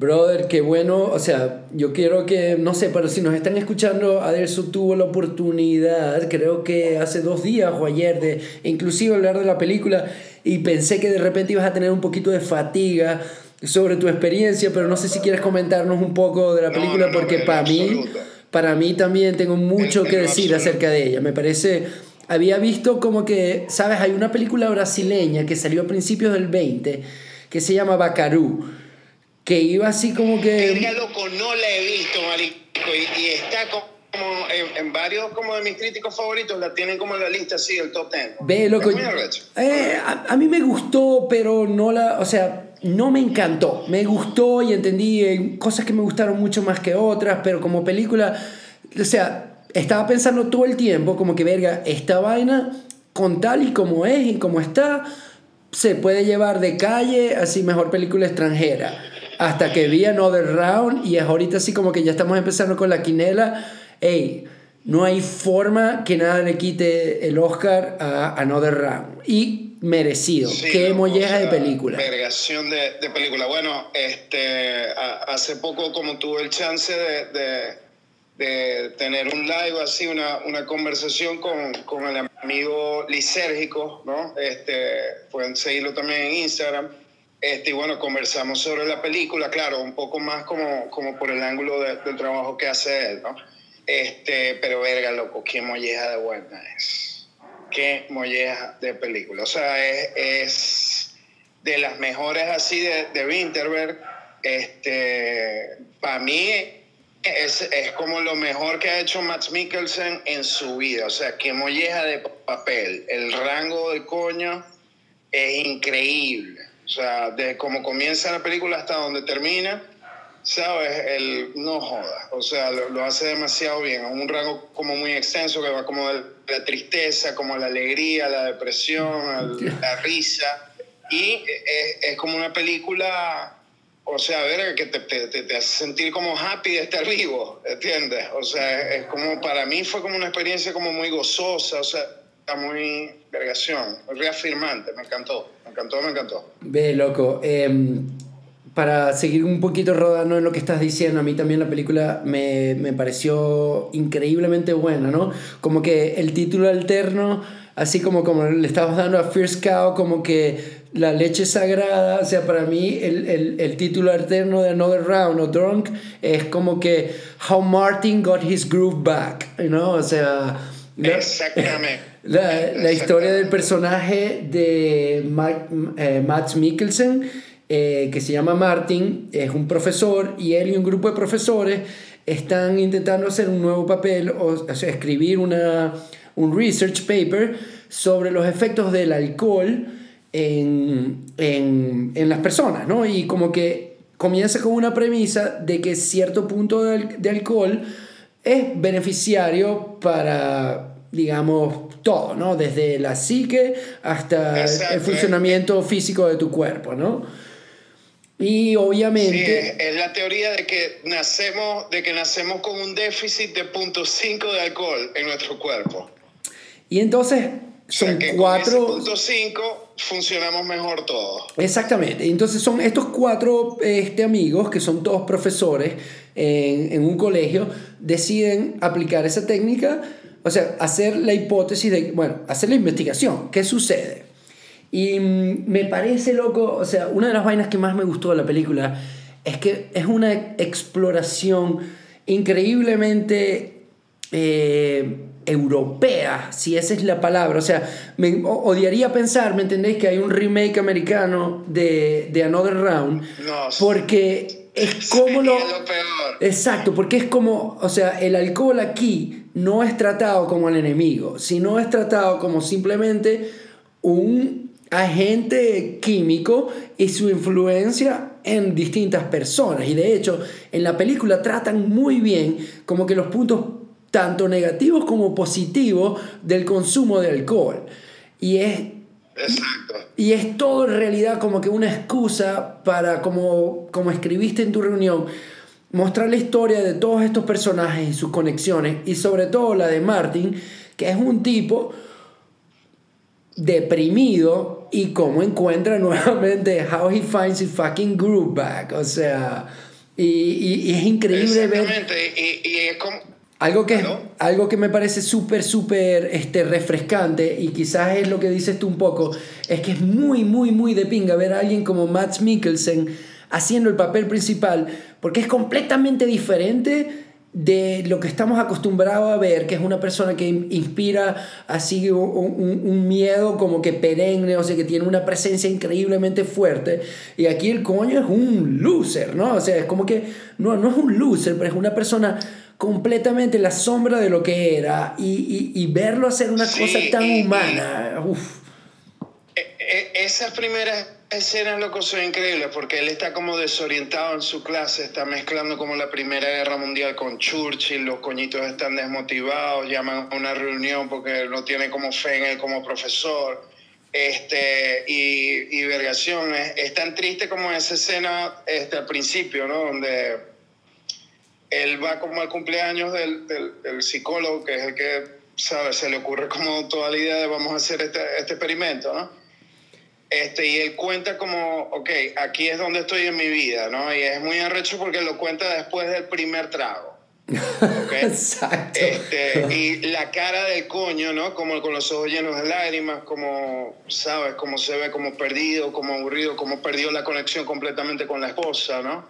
Brother, qué bueno, o sea, yo quiero que, no sé, pero si nos están escuchando, Adelso tuvo la oportunidad, creo que hace dos días o ayer, de inclusive hablar de la película y pensé que de repente ibas a tener un poquito de fatiga sobre tu experiencia, pero no sé si quieres comentarnos un poco de la película porque para mí, para mí también tengo mucho que decir acerca de ella. Me parece, había visto como que, sabes, hay una película brasileña que salió a principios del 20 que se llama Bacarú que iba así como que... Verga, loco, no la he visto, marico, y, está como en, varios como de mis críticos favoritos la tienen como en la lista así, el top 10. Ve, loco. Eh, a, mí me gustó, pero no la, o sea, no me encantó. Me gustó y entendí eh, cosas que me gustaron mucho más que otras, pero como película, o sea, estaba pensando todo el tiempo como que, verga, esta vaina con tal y como es y como está, se puede llevar de calle así mejor película extranjera hasta que vi Another Round y es ahorita así como que ya estamos empezando con la quinela. Ey, no hay forma que nada le quite el Oscar a Another Round. Y merecido. Qué molleja de película. Vergación de, de, película. Bueno, este, hace poco como tuve el chance de, de, de tener un live así, una, una conversación con, con, el amigo lisérgico, ¿no? Este, pueden seguirlo también en Instagram. Este, y bueno, conversamos sobre la película, claro, un poco más como, como por el ángulo del trabajo que hace él, ¿no? Este, pero verga, loco, qué molleja de buena es. Qué molleja de película. O sea, es, es de las mejores así de, de Winterberg. Este, para mí es, es, como lo mejor que ha hecho Max Mikkelsen en su vida. O sea, qué molleja de papel. El rango de coño es increíble. O sea, de cómo comienza la película hasta donde termina, ¿sabes? El no joda. O sea, lo, hace demasiado bien. Es un rango como muy extenso que va como de la tristeza, como la alegría, la depresión, la risa. Y es, es, como una película, o sea, a ver, que te, te, te, hace sentir como happy de estar vivo, ¿entiendes? O sea, es como, para mí fue como una experiencia como muy gozosa, o sea, muy vergación, reafirmante, me encantó, encantó, me encantó. Ve, loco, em, para seguir un poquito rodando en lo que estás diciendo, a mí también la película me, me pareció increíblemente buena, ¿no? Como que el título alterno, así como, como le estamos dando a First Cow, como que la leche sagrada, o sea, para mí el, el, el, título alterno de Another Round o Drunk es como que How Martin Got His Groove Back, ¿no? O sea... Exactamente. La, la historia del personaje de eh, Max Mikkelsen, eh, que se llama Martin, es un profesor y él y un grupo de profesores están intentando hacer un nuevo papel, o, sea, escribir una, un research paper sobre los efectos del alcohol en, en, en, las personas, ¿no? Y como que comienza con una premisa de que cierto punto de, de alcohol es beneficiario para, digamos, todo, ¿no? Desde la psique hasta el funcionamiento físico de tu cuerpo, ¿no? Y obviamente... Sí, es la teoría de que nacemos, de que nacemos con un déficit de 0.5 de alcohol en nuestro cuerpo. Y entonces son cuatro... Con 0.5 funcionamos mejor todos. Exactamente. Entonces son estos cuatro este, amigos, que son todos profesores en, en un colegio, deciden aplicar esa técnica o sea, hacer la hipótesis de, bueno, hacer la investigación, ¿qué sucede? Y mm, me parece loco, o sea, una de las vainas que más me gustó de la película es que es una exploración increíblemente eh, europea, si esa es la palabra. O sea, me odiaría pensar, ¿me entendéis? Que hay un remake americano de, de Another Round. No, porque es (laughs) como lo... lo Exacto, porque es como, o sea, el alcohol aquí no es tratado como el enemigo, sino es tratado como simplemente un agente químico y su influencia en distintas personas. Y de hecho, en la película tratan muy bien como que los puntos tanto negativos como positivos del consumo de alcohol. Y es Exacto. y es todo en realidad como que una excusa para, como, como escribiste en tu reunión, mostrar la historia de todos estos personajes y sus conexiones, y sobre todo la de Martin, que es un tipo deprimido y cómo encuentra (laughs) nuevamente how he finds his fucking groove back. O sea, y, y- y es increíble ver Exactamente. Y, y es como. algo que, ¿Aló? algo que me parece súper, súper este, refrescante y quizás es lo que dices tú un poco, es que es muy, muy, muy de pinga ver a alguien como Matt Mikkelsen haciendo el papel principal, porque es completamente diferente de lo que estamos acostumbrados a ver, que es una persona que in- inspira así un, un- un miedo como que perenne, o sea, que tiene una presencia increíblemente fuerte. Y aquí el coño es un loser, ¿no? O sea, es como que no, no es un loser, pero es una persona completamente la sombra de lo que era y, y, y verlo hacer una Sí, cosa tan y- humana. uf. E- e- Esas primeras escenas, loco, son increíbles porque él está como desorientado en su clase, está mezclando como la Primera Guerra Mundial con Churchill, los coñitos están desmotivados, llaman a una reunión porque no tiene como fe en él como profesor. Este, y, y vergación, es, tan triste como esa escena este, al principio, ¿no? Donde él va como al cumpleaños del, del, del psicólogo, que es el que, ¿sabes? Se le ocurre como toda la idea de vamos a hacer este, este experimento, ¿no? Este, y él cuenta como, ok, aquí es donde estoy en mi vida, ¿no? Y es muy arrecho porque lo cuenta después del primer trago. ¿ok? (laughs) Exacto. Este, y la cara del coño, ¿no? Como con los ojos llenos de lágrimas, como, ¿sabes? Como se ve como perdido, como aburrido, como perdió la conexión completamente con la esposa, ¿no?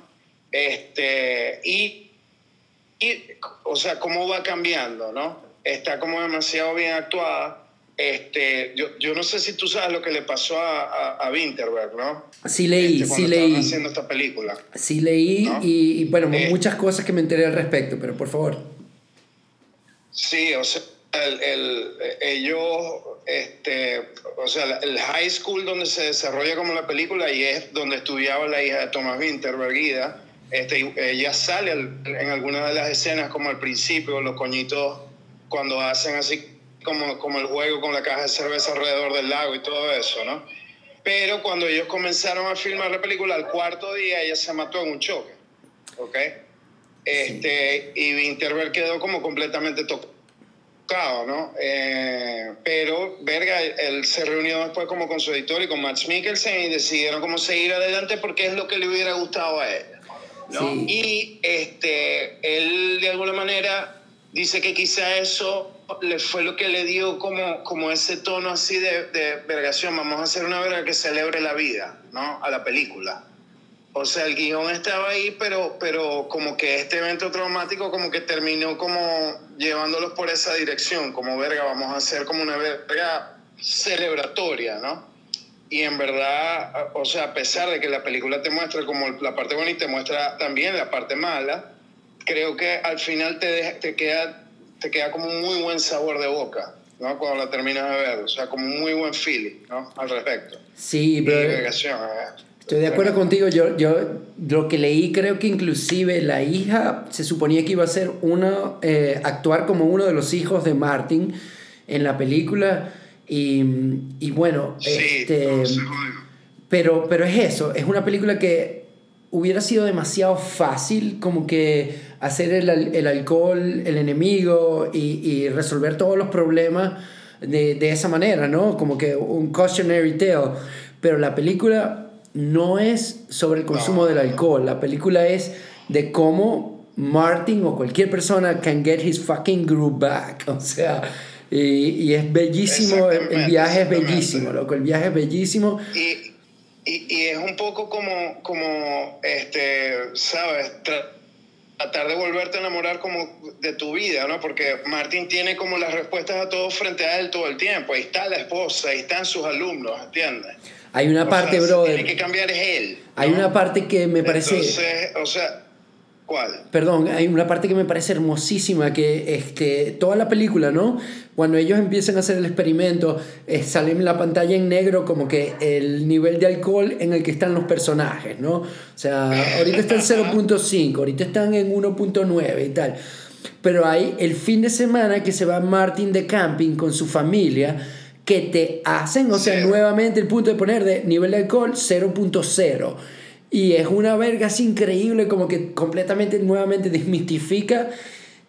Este, y, y, o sea, cómo va cambiando, ¿no? Está como demasiado bien actuada. Este, yo, yo no sé si tú sabes lo que le pasó a, a, a Winterberg, ¿no? Sí leí, Este, sí leí. haciendo esta película. Sí leí ¿No? y, y, bueno, Eh. muchas cosas que me enteré al respecto, pero por favor. Sí, o sea, el, el- ellos, este, o sea, el high school donde se desarrolla como la película y es donde estudiaba la hija de Thomas Winterberg, Ida, este, ella sale al- en algunas de las escenas como al principio, los coñitos cuando hacen así como, como el juego con la caja de cerveza alrededor del lago y todo eso, ¿no? Pero cuando ellos comenzaron a filmar la película, al cuarto día ella se mató en un choque, ¿ok? Este, Y Winterberg quedó como completamente tocado, ¿no? Eh, pero, verga, él se reunió después como con su editor y con Max Mikkelsen y decidieron cómo seguir adelante porque es lo que le hubiera gustado a ella, ¿no? Sí. Y este, él de alguna manera dice que quizá eso le fue lo que le dio como, como ese tono así de, de vergación, vamos a hacer una verga que celebre la vida, ¿no? A la película. O sea, el guion estaba ahí, pero, pero como que este evento traumático como que terminó como llevándolos por esa dirección, como verga, vamos a hacer como una verga celebratoria, ¿no? Y en verdad, o sea, a pesar de que la película te muestra como la parte y te muestra también la parte mala, creo que al final te, deja- te, queda, te queda como un muy buen sabor de boca, ¿no? Cuando la terminas de ver, o sea, como un muy buen feeling, ¿no? Al respecto. Sí, pero eh. estoy de acuerdo contigo. Yo, yo lo que leí creo que inclusive la hija se suponía que iba a ser uno, eh, actuar como uno de los hijos de Martin en la película. Y, y bueno, Sí, este, pero, pero es eso, es una película que hubiera sido demasiado fácil como que hacer el, el alcohol el enemigo y, y resolver todos los problemas de, de esa manera, ¿no? Como que un cautionary tale. Pero la película no es sobre el consumo del alcohol, la película es de cómo Martin o cualquier persona can get his fucking groove back. (laughs) O sea, y, y es bellísimo, el, viaje es bellísimo, loco, el viaje es bellísimo. Y, y, y es un poco como, como este, ¿sabes? Tra- tratar de volverte a enamorar como de tu vida, ¿no? Porque Martín tiene como las respuestas a todo frente a él todo el tiempo. Ahí está la esposa, ahí están sus alumnos, ¿entiendes? Hay una O parte, sea, brother. Tiene que cambiar es él. Hay ¿no? una parte que me parece, Entonces, o sea, ¿cuál? perdón, hay una parte que me parece hermosísima que este, toda la película, ¿no? Cuando ellos empiezan a hacer el experimento, eh, sale en la pantalla en negro como que el nivel de alcohol en el que están los personajes, ¿no? O sea, ahorita está en 0.5, ahorita están en 1.9 y tal. Pero hay el fin de semana que se va Martin de camping con su familia, que te hacen, o sea, Cero. nuevamente el punto de poner de nivel de alcohol 0.0. Y es una verga así increíble, como que completamente, nuevamente desmistifica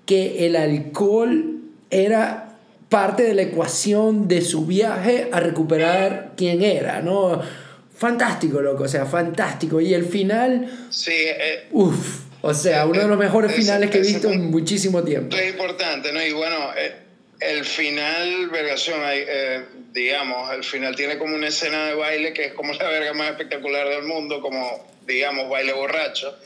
que el alcohol era parte de la ecuación de su viaje a recuperar quién era, ¿no? Fantástico, loco, o sea, fantástico. Y el final, Sí, eh, uff, o sea, uno de los mejores finales que he visto en muchísimo tiempo. es importante, ¿no? Y bueno, eh, el final, vergación, eh, digamos, el final tiene como una escena de baile que es como la verga más espectacular del mundo, como, digamos, baile borracho.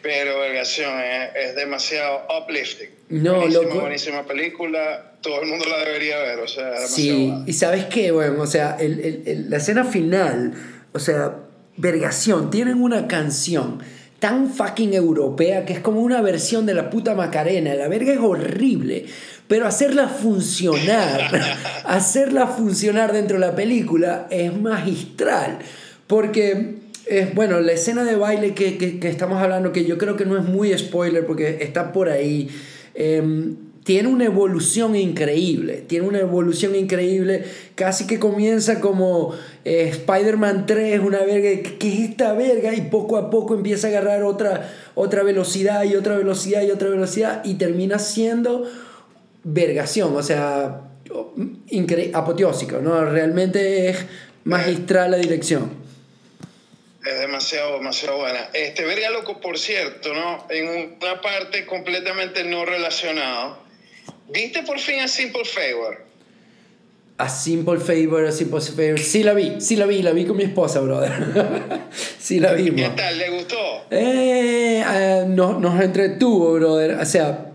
Pero, vergación, es demasiado uplifting. No, buenísima, loco. buenísima película, todo el mundo la debería ver, o sea, Sí, buena. y sabes qué, bueno, o sea, el- el- el- la escena final, o sea, vergación, tienen una canción tan fucking europea que es como una versión de la puta Macarena, la verga es horrible, pero hacerla funcionar, (laughs) hacerla funcionar dentro de la película es magistral, porque es, bueno, la escena de baile que, que, que estamos hablando, que yo creo que no es muy spoiler porque está por ahí, em, tiene una evolución increíble, tiene una evolución increíble, casi que comienza como eh, Spider-Man 3, una verga, ¿qué qué es esta verga? Y poco a poco empieza a agarrar otra, otra velocidad y otra velocidad y otra velocidad y termina siendo vergación, o sea, apoteósico, ¿no? Realmente es magistral la dirección. Es demasiado, demasiado buena. Este, verga loco, por cierto, ¿no? En una parte completamente no relacionado. ¿Viste por fin a Simple Favor? A Simple Favor, a Simple Favor. Sí la vi, sí la vi, la vi con mi esposa, brother. (laughs) sí la ¿Qué vimos. tal? ¿Le gustó? Eh, eh, no- nos entretuvo, brother. O sea,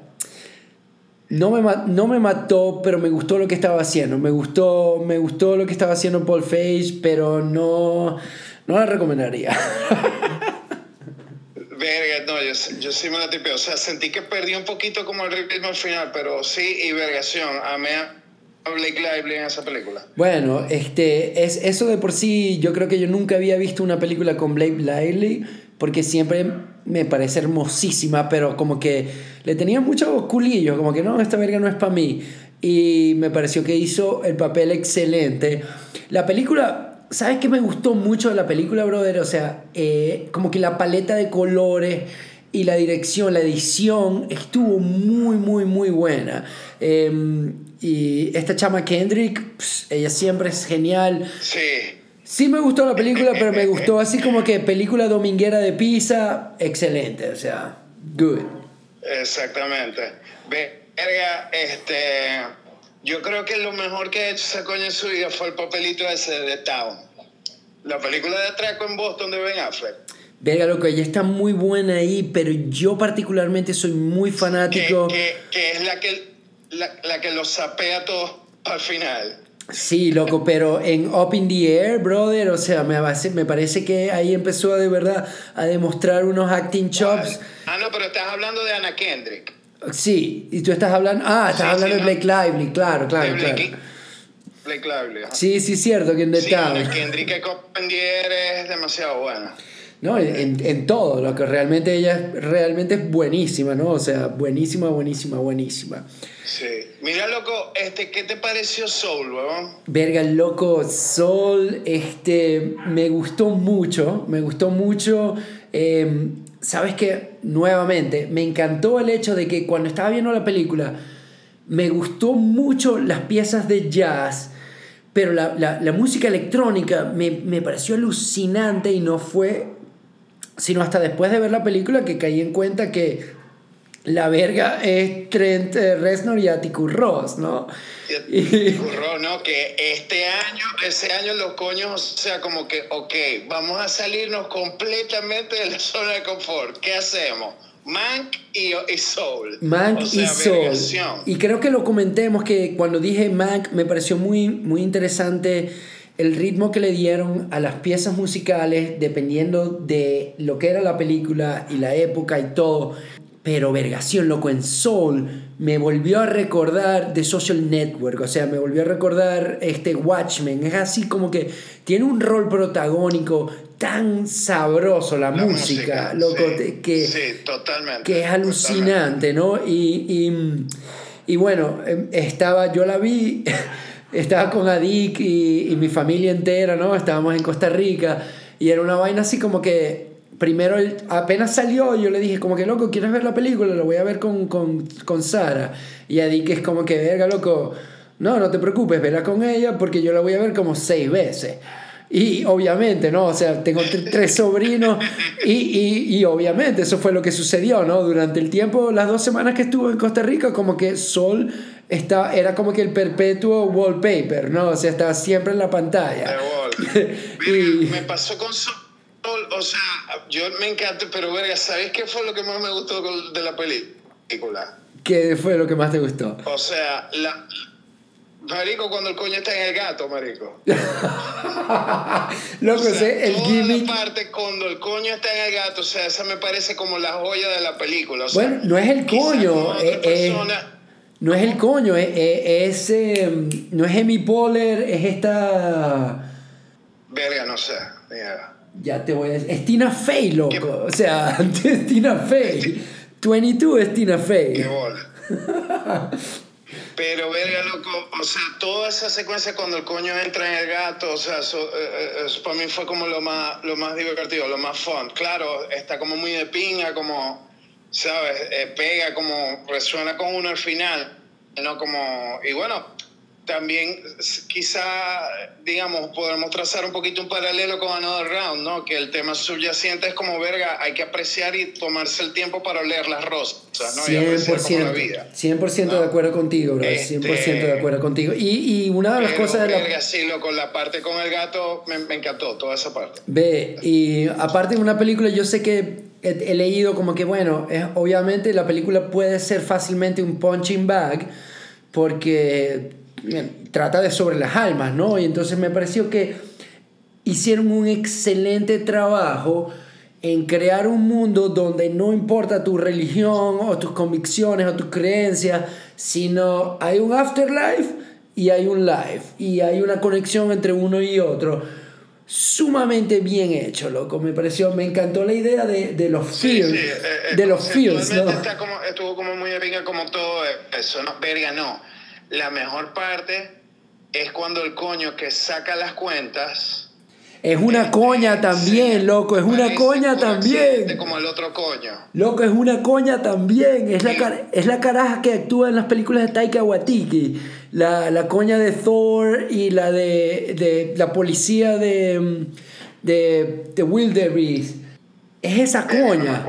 no me, no me mató, pero me gustó lo que estaba haciendo. Me gustó, me gustó lo que estaba haciendo Paul Face, pero no, no la recomendaría. (laughs) Verga, no, yo, yo sí me la tipeo. O sea, sentí que perdí un poquito como el ritmo al final, pero sí, y vergación. Amé a Blake Lively en esa película. Bueno, este, es, eso de por sí, yo creo que yo nunca había visto una película con Blake Lively, porque siempre me parece hermosísima, pero como que le tenía muchos culillos, como que no, esta verga no es para mí. Y me pareció que hizo el papel excelente. La película, ¿sabes qué me gustó mucho de la película, brother? O sea, eh, como que la paleta de colores y la dirección, la edición estuvo muy, muy, muy buena. Eh, y esta chama Kendrick, pss, ella siempre es genial. Sí. Sí me gustó la película, pero me gustó (laughs) así como que película dominguera de pizza, excelente, o sea, good. Exactamente. Verga, este. Yo creo que lo mejor que ha hecho esa coña en su vida fue el papelito ese de Town. La película de atraco en Boston de Ben Affleck. Verga, loco, ella está muy buena ahí, pero yo particularmente soy muy Que, fanático. que, que es la que, la, la que los sapea todos al final. Sí, loco, pero en Up in the Air, brother, o sea, me, me parece que ahí empezó de verdad a demostrar unos acting chops. Ah, no, pero estás hablando de Anna Kendrick. Sí, y tú estás hablando. Ah, estás Sí, hablando sí, de no. Blake Lively, claro, claro, de claro. Blake, Blake Lively. ajá. Sí, sí, cierto, que en The Sí, Town. Anna Kendrick que Copendier es demasiado buena. No, en, en todo, lo que realmente ella es- realmente es buenísima, ¿no? O sea, buenísima, buenísima, buenísima. Sí. Mira, loco, este, ¿qué te pareció Soul, huevón? Verga, loco, Sol, este, me gustó mucho, me gustó mucho. eh, Sabes que, nuevamente, me encantó el hecho de que cuando estaba viendo la película, me gustó mucho las piezas de jazz, pero la, la- música electrónica me, me pareció alucinante y no fue sino hasta después de ver la película que caí en cuenta que la verga es Trent eh, Reznor y Atticus Ross, ¿no? Curro, ¿no? Que este año, ese año los coños, o sea, como que, ok, vamos a salirnos completamente de la zona de confort. ¿Qué hacemos? Mank y, y Soul. Mank O sea, y Soul. vergación. Y creo que lo comentemos que cuando dije Mank me pareció muy, muy interesante el ritmo que le dieron a las piezas musicales dependiendo de lo que era la película y la época y todo. Pero vergación, loco, en Soul me volvió a recordar The Social Network, o sea, me volvió a recordar este Watchmen. Es así como que tiene un rol protagónico tan sabroso la, La música, loco, sí, que, sí, totalmente. que es alucinante, ¿no? Y, y, y bueno, em, estaba, yo la vi, (laughs) estaba con Adik y, y mi familia entera, ¿no? Estábamos en Costa Rica y era una vaina así como que primero él apenas salió yo le dije como que loco quieres ver la película la voy a ver con, con, con Sara y Adik es como que verga loco no no te preocupes verla con ella porque yo la voy a ver como seis veces y obviamente, ¿no? O sea, tengo tr- tres sobrinos y, y, y obviamente eso fue lo que sucedió, ¿no? Durante el tiempo, las dos semanas que estuve en Costa Rica, como que Sol estaba, era como que el perpetuo wallpaper, ¿no? O sea, estaba siempre en la pantalla. bola. (laughs) Y- me pasó con Sol, o sea, yo me encanta, pero verga, ¿sabes qué fue lo que más me gustó de la película? ¿Qué fue lo que más te gustó? O sea, la... Marico, cuando el coño está en el gato, marico. (laughs) Loco, O sea, el toda gimmick... la parte cuando el coño está en el gato, o sea, esa me parece como la joya de la película. O sea, Bueno, no es el coño, eh, eh, persona- No es el coño, es, es, es, eh, no es Amy Poehler, es esta... Verga, no sé. mira. Ya te voy a decir. Es Tina Fey, loco. O sea, (laughs) es Tina Fey. 22 es Tina Qué Fey. bola. (laughs) Pero, verga, loco, o sea, toda esa secuencia cuando el coño entra en el gato, o sea, eso, eh, eh, eso para mí fue como lo más, lo más divertido, lo más fun. Claro, está como muy de pinga, como, ¿sabes? Eh, pega, como resuena con uno al final, ¿no? Como, y bueno, también quizá, digamos, podemos trazar un poquito un paralelo con Another Round, ¿no? Que el tema subyacente es como, verga, hay que apreciar y tomarse el tiempo para oler las rosas, ¿no? Y apreciar como la 100%, vida. 100% de acuerdo contigo, bro. 100% de Este- acuerdo contigo. Y, y una de las Pero, cosas de la... verga, sí, loco, la parte con el gato me, me encantó, toda esa parte. Ve, y aparte de una película, yo sé que he, he leído como que, bueno, es, obviamente la película puede ser fácilmente un punching bag porque trata de sobre las almas, ¿no? Y entonces me pareció que hicieron un excelente trabajo en crear un mundo donde no importa tu religión o tus convicciones o tus creencias, sino hay un afterlife y hay un life y hay una conexión entre uno y otro sumamente bien hecho, loco. Me pareció, me encantó la idea de, de los Sí, feels, sí, eh, eh, de los feels, ¿no? está como, estuvo como muy pinga como todo eso, ¿no? Verga, no. La mejor parte es cuando el coño que saca las cuentas... Es una coña también, Sí, loco, es una coña también. Como el otro coño. Loco, es una coña también. Es la, Sí. cara- es la caraja que actúa en las películas de Taika Waititi. La, la coña de Thor y la de, de la policía de, de, de Wildebeest. Es esa no me coña.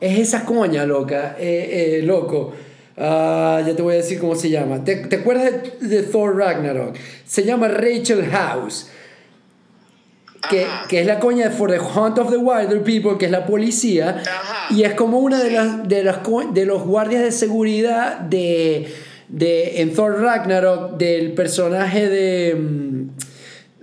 Es esa coña, loca. Eh, eh, loco. Ah, ya te voy a decir cómo se llama. ¿Te, te acuerdas de, de Thor Ragnarok? Se llama Rachel House. Que, que es la coña de For the Hunt of the Wilder People, que es la policía. Ajá. Y es como una de, las, de, las, de los guardias de seguridad de, de, en Thor Ragnarok del personaje de... mm,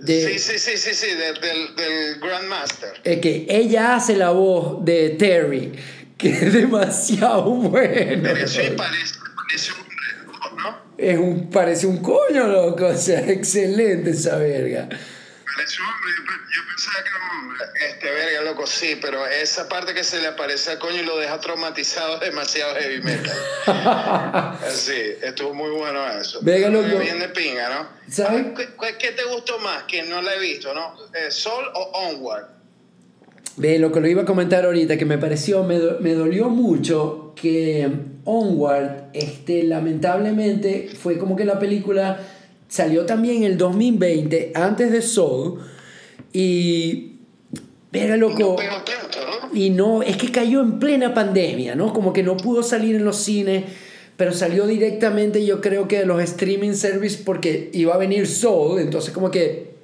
de sí, sí, sí, sí, sí, de- del, del Grandmaster. es que ella hace la voz de Terry, que es demasiado bueno. Verga, sí, parece, parece un reloj, ¿no? Es un, parece un coño, loco. O sea, (laughs) excelente esa verga. Parece un hombre, yo, pe- yo pensaba que era un hombre. Este, verga, loco, sí, pero esa parte que se le aparece al coño y lo deja traumatizado es demasiado heavy metal. (laughs) sí, estuvo muy bueno eso. Verga, Pero loco. Bien de pinga, ¿no? ¿Sabes? ¿Qué, qué- qué te gustó más? Que no la he visto, ¿no? Eh, ¿Sol o Onward? Ve, lo que lo iba a comentar ahorita, que me pareció, me, do- me dolió mucho que Onward, este, lamentablemente, fue como que la película salió también en el 2020, antes de Soul, y... No loco. Y no, es que cayó en plena pandemia, ¿no? Como que no pudo salir en los cines, pero salió directamente, yo creo que de los streaming service porque iba a venir Soul, entonces como que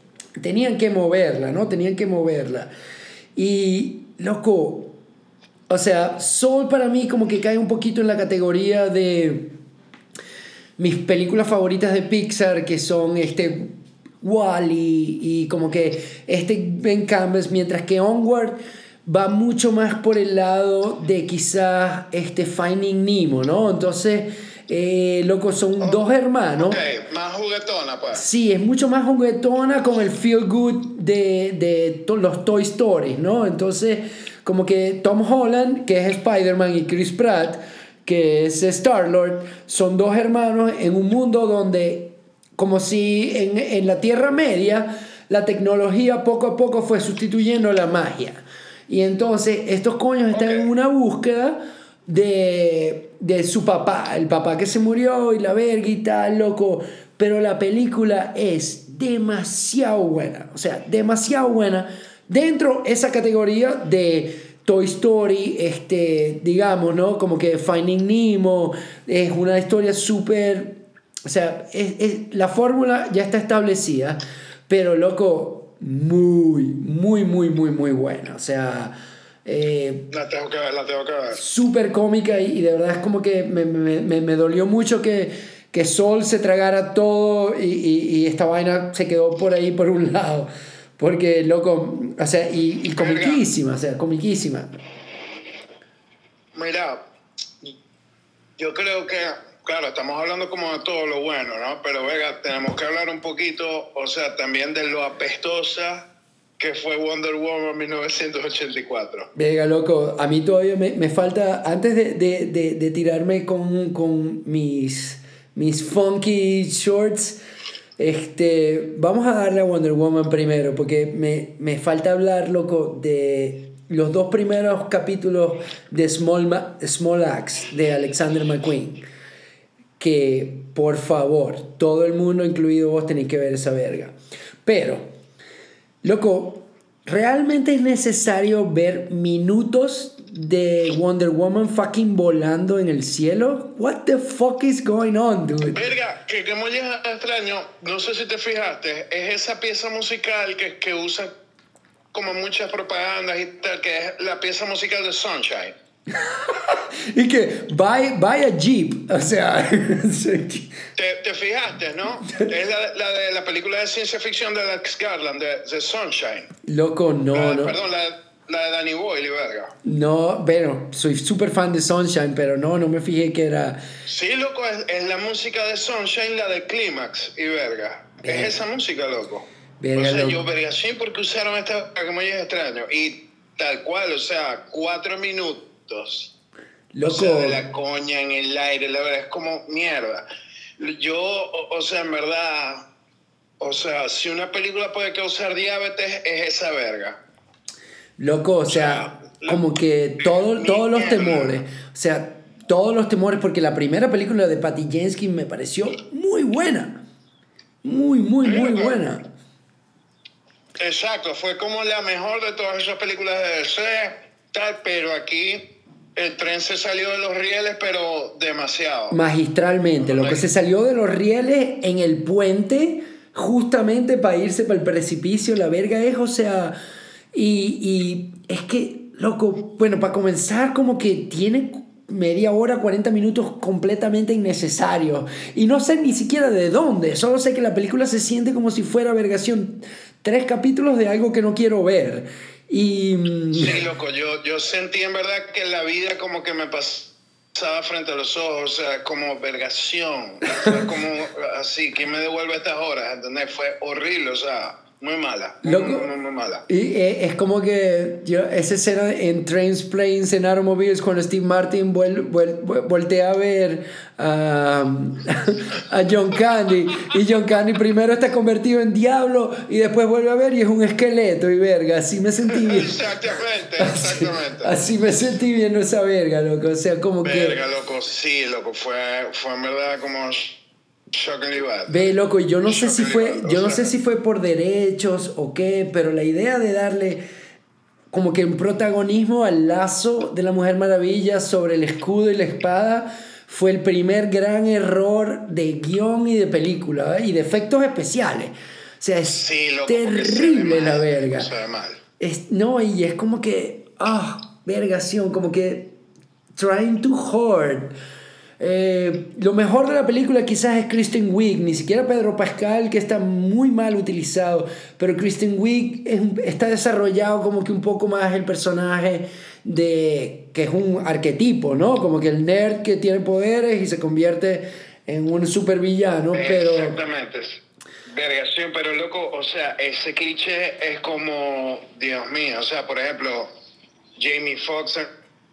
tenían que moverla, ¿no? Tenían que moverla. Y, loco, o sea, Soul para mí como que cae un poquito en la categoría de mis películas favoritas de Pixar, que son este Wally y como que este Ben Canvas, mientras que Onward va mucho más por el lado de quizás este Finding Nemo, ¿no? Entonces, eh, loco, son dos hermanos. Ok, más juguetona, pues. Sí, es mucho más juguetona con el feel good de, de to- los Toy Stories, ¿no? Entonces, como que Tom Holland, que es Spider-Man, y Chris Pratt, que es Star-Lord, son dos hermanos en un mundo donde como si en, en la Tierra Media la tecnología poco a poco fue sustituyendo la magia. Y entonces estos coños están en una búsqueda de, de su papá, el papá que se murió y la verga y tal, loco. Pero la película es demasiado buena, o sea, demasiado buena dentro esa categoría de Toy Story, este, digamos, ¿no? Como que Finding Nemo es una historia súper, o sea, es, la fórmula ya está establecida, pero loco, muy, muy, muy, muy, muy buena, o sea... Eh, la tengo que ver, la tengo que ver. Súper cómica y, de verdad es como que me, me, me, me dolió mucho que, que Sol se tragara todo y, y, y, esta vaina se quedó por ahí por un lado. Porque, loco, o sea, y, y comiquísima, o sea, comiquísima. Mira, yo creo que, claro, estamos hablando como de todo lo bueno, ¿no? Pero, venga, tenemos que hablar un poquito, o sea, también de lo apestosa que fue Wonder Woman 1984. Venga, loco, a mí todavía me, me falta, antes de, de, de, tirarme con, con mis, mis funky shorts, este, vamos a darle a Wonder Woman primero, porque me, me falta hablar, loco, de los dos primeros capítulos de Small, Small Axe de Alexander McQueen. Que, por favor, todo el mundo, incluido vos, tenéis que ver esa verga. Pero, loco, ¿realmente es necesario ver minutos de Wonder Woman fucking volando en el cielo. What the fuck is going on, dude? Verga, que como ya extraño, no sé si te fijaste, es esa pieza musical que, que usa como muchas propagandas y tal, que es la pieza musical de Sunshine. (laughs) y que buy, buy a Jeep, o sea... (laughs) te, te, fijaste, ¿no? Es la, la, de la película de ciencia ficción de Alex Garland, de, de Sunshine. Loco, no, la, no. Perdón, la la de Danny Boyle, verga. No, bueno, soy súper fan de Sunshine, pero no, no me fijé que era. Sí, loco, es, la música de Sunshine, la de Clímax y verga. Es esa música, loco. Verga, o sea, yo verga, sí, porque usaron esta como ya es extraño. Y tal cual, o sea, cuatro minutos. Loco. O sea, de la coña en el aire, la verdad, es como mierda. Yo, o, o sea, en verdad. O sea, si una película puede causar diabetes, es esa verga. Loco, o sea, como que todo, todos los temores, o sea, todos los temores, porque la primera película de Patty Jenkins me pareció muy buena. Muy, muy, muy buena. Exacto, fue como la mejor de todas esas películas de DC, tal, pero aquí el tren se salió de los rieles, pero demasiado. Magistralmente, lo que se salió de los rieles en el puente, justamente para irse para el precipicio, la verga es, o sea y, y es que, loco, bueno, para comenzar, como que tiene media hora, 40 minutos completamente innecesarios. Y no sé ni siquiera de dónde. Solo sé que la película se siente como si fuera vergación. Tres capítulos de algo que no quiero ver. Y... Mm, sí, loco, yo, yo sentí en verdad que la vida como que me pasaba frente a los ojos, o sea, como vergación. como (laughs) así, ¿quién me devuelve estas horas? ¿Entendés? Fue horrible, o sea muy mala. Muy, muy, mala. Y eh, es como que yo, esa escena en Trains, Planes, en Automobiles, cuando Steve Martin vuel, voltea a ver a, (laughs) a John Candy. Y John Candy primero está convertido en diablo y después vuelve a ver y es un esqueleto y verga. Así me sentí bien. (laughs) Exactamente, (laughs) exactamente. Así, me sentí viendo esa verga, loco. O sea, como que. Verga, loco, sí, loco. Fue, fue en verdad como Ve, loco, yo no sé si fue, yo no sé si fue por derechos o qué, pero la idea de darle como que un protagonismo al lazo de la Mujer Maravilla sobre el escudo y la espada fue el primer gran error de guion y de película ¿eh? y de efectos especiales. O sea, es terrible la verga. Es, no, y es como que, ah, vergación, como que trying too hard. Eh, lo mejor de la película quizás es Kristen Wiig, ni siquiera Pedro Pascal, que está muy mal utilizado, pero Kristen Wiig está desarrollado como que un poco más el personaje de que es un arquetipo, ¿no? Como que el nerd que tiene poderes y se convierte en un supervillano, pero... Exactamente. Vergación, pero loco, o sea, ese cliché es como, Dios mío, o sea, por ejemplo, Jamie Foxx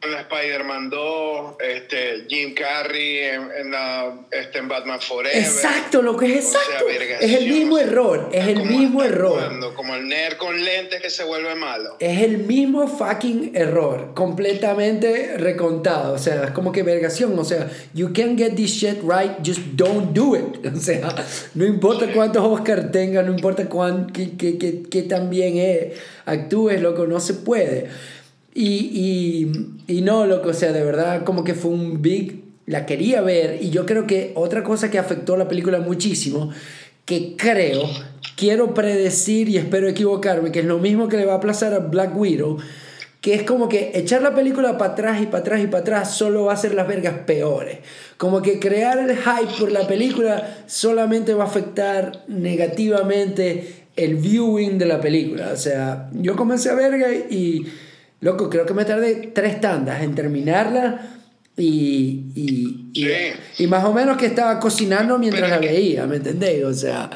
en Spider-Man 2, este, Jim Carrey en, en, la, este, en Batman Forever. Exacto, lo que es exacto. es el mismo error, es el mismo error. como el nerd con lentes que se vuelve malo. Es el mismo fucking error, completamente recontado. O sea, es como que vergación. O sea, you can get this shit right, just don't do it. (laughs) O sea, no importa cuántos Oscars tenga, no importa cuán, qué, qué, qué, qué tan bien es, actúes, loco, no se puede. Y, y, y, no, loco, o sea, de verdad como que fue un big... La quería ver y yo creo que otra cosa que afectó la película muchísimo, que creo, quiero predecir y espero equivocarme, que es lo mismo que le va a aplazar a Black Widow, que es como que echar la película para atrás y para atrás y para atrás solo va a hacer las vergas peores. Como que crear el hype por la película solamente va a afectar negativamente el viewing de la película. O sea, yo comencé a verga y Loco, creo que me tardé tres tandas en terminarla y, y, y, más o menos que estaba cocinando mientras la veía, ¿me entendéis? O sea...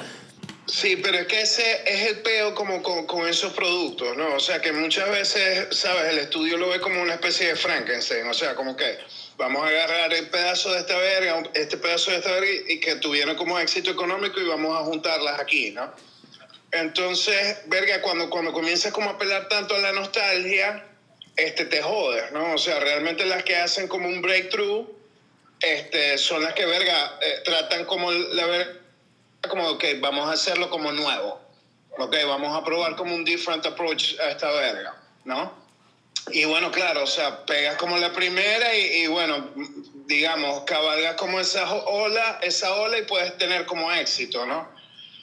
Sí, pero es que ese es el peo como con, con, esos productos, ¿no? O sea, que muchas veces, ¿sabes? El estudio lo ve como una especie de Frankenstein, o sea, como que vamos a agarrar el pedazo de esta verga, este pedazo de esta verga y que tuvieron como éxito económico y vamos a juntarlas aquí, ¿no? Entonces, verga, cuando, cuando comienzas como a apelar tanto a la nostalgia, este, te jodes, ¿no? O sea, realmente las que hacen como un breakthrough este, son las que, verga, eh, tratan como la verga, como que vamos a hacerlo como nuevo. Ok, vamos a probar como un different approach a esta verga, ¿no? Y bueno, claro, o sea, pegas como la primera y, bueno, digamos, cabalgas como esa ola, esa ola y puedes tener como éxito, ¿no?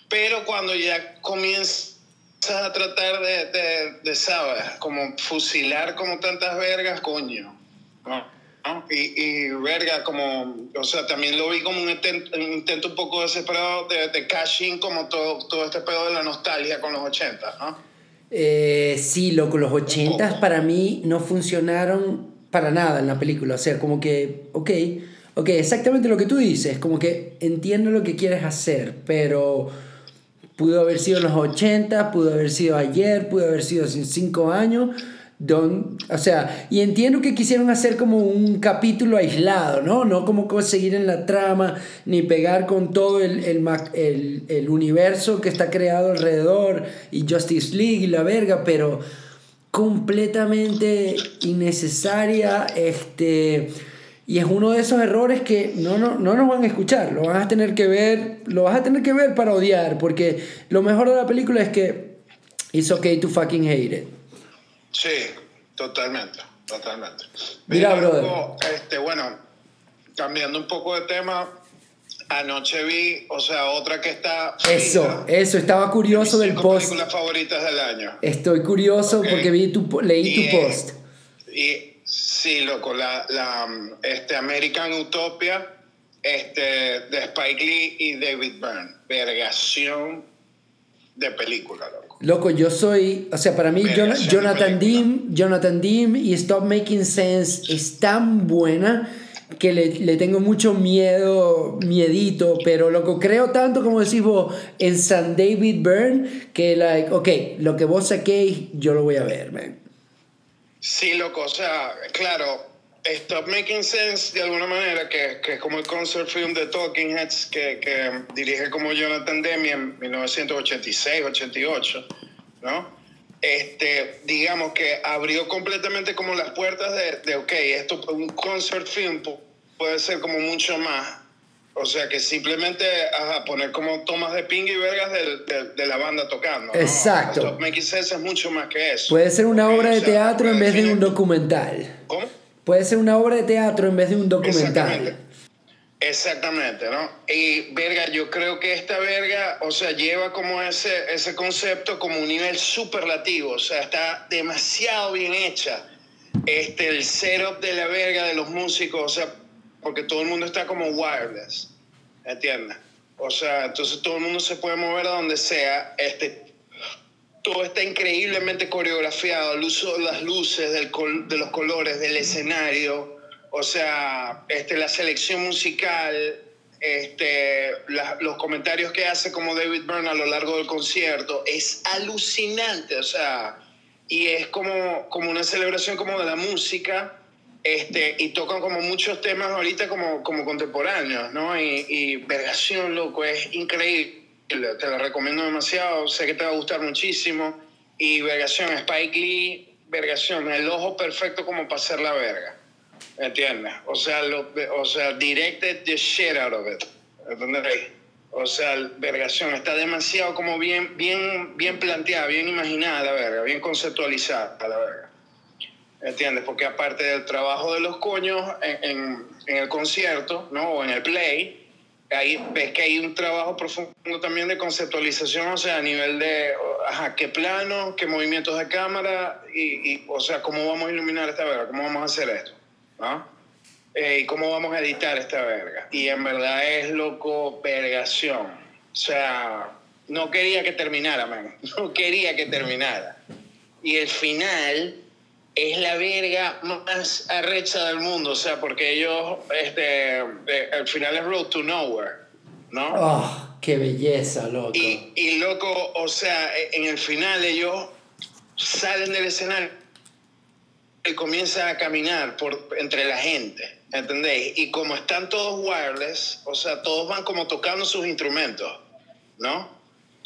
Pero cuando ya comienzas a tratar de, de, de, ¿sabes? Como fusilar como tantas vergas, coño. Y, y, verga, como, o sea, también lo vi como un intento, un, poco desesperado de, de cashing, como todo, todo este pedo de la nostalgia con los 80, ¿no? Eh, sí, loco, los 80 para mí no funcionaron para nada en la película. O sea, como que, ok, ok, exactamente lo que tú dices, como que entiendo lo que quieres hacer, pero Pudo haber sido en los 80, pudo haber sido ayer, pudo haber sido hace 5 años. Don, o sea, y entiendo que quisieron hacer como un capítulo aislado, ¿no? No como seguir en la trama, ni pegar con todo el, el, el, el universo que está creado alrededor, y Justice League y la verga, pero completamente innecesaria, este y es uno de esos errores que no, no, no, nos van a escuchar, lo vas a tener que ver, lo vas a tener que ver para odiar, porque lo mejor de la película es que it's okay to fucking hate it. Sí, totalmente, totalmente. Mira, brother. Este, bueno, cambiando un poco de tema, anoche vi, o sea, otra que está... Eso, eso, estaba curioso del post. películas favoritas del año. Estoy curioso porque vi tu, leí tu post. Y Sí, loco, la, la este American Utopia este, de Spike Lee y David Byrne. Vergación de película, loco. Loco, yo soy, o sea, para mí Jonathan Dean, Jonathan Dean y Stop Making Sense es tan buena que le, le, tengo mucho miedo, miedito, pero loco, creo tanto como decís vos en San David Byrne que, like, ok, lo que vos saquéis, yo lo voy a ver, man. Sí, loco, o sea, claro, Stop Making Sense de alguna manera, que, que es como el concert film de Talking Heads que, que dirige como Jonathan Demme en 1986, 88, ¿no? Este, digamos que abrió completamente como las puertas de, de ok, esto un concert film puede ser como mucho más o sea, que simplemente a poner como tomas de ping y vergas de, de, la banda tocando. ¿no? Exacto. Sense es mucho más que eso. Puede ser una obra de teatro en vez de un documental. ¿Cómo? Puede ser una obra de teatro en vez de un documental. Exactamente. Exactamente, ¿no? Y verga, yo creo que esta verga, o sea, lleva como ese, ese concepto como un nivel superlativo, o sea, está demasiado bien hecha. Este, el setup de la verga de los músicos, o sea, porque todo el mundo está como wireless, ¿entiendes? O sea, entonces todo el mundo se puede mover a donde sea. Este, todo está increíblemente coreografiado, el uso de las luces, del de los colores, del escenario, o sea, este, la selección musical, este, los comentarios que hace como David Byrne a lo largo del concierto, es alucinante, o sea, y es como, como una celebración como de la música Este, y tocan como muchos temas ahorita como, como contemporáneos, ¿no? Y, y Vergación, loco, es increíble. Te la recomiendo demasiado, sé que te va a gustar muchísimo. Y Vergación, Spike Lee, Vergación, el ojo perfecto como para hacer la verga. ¿Entiendes? O sea, lo, o sea, directed the shit out of it. ¿Entendés? O sea, Vergación está demasiado como bien, bien, bien planteada, bien imaginada la verga, bien conceptualizada la verga. ¿Entiendes? Porque aparte del trabajo de los coños en, en, el concierto, ¿no? O en el play, ahí ves que hay un trabajo profundo también de conceptualización, o sea, a nivel de, ajá, qué plano, qué movimientos de cámara, y, y o sea, cómo vamos a iluminar esta verga, cómo vamos a hacer esto, ¿no? Eh, ¿Y cómo vamos a editar esta verga? Y en verdad es loco, vergación. O sea, no quería que terminara, man. (laughs) No quería que terminara. Y el final es la verga más arrecha del mundo, o sea, porque ellos, este, el final es Road to Nowhere, ¿no? ¡Oh, qué belleza, loco! Y, y loco, o sea, en el final ellos salen del escenario y comienzan a caminar por, entre la gente, ¿entendéis? Y como están todos wireless, o sea, todos van como tocando sus instrumentos, ¿no?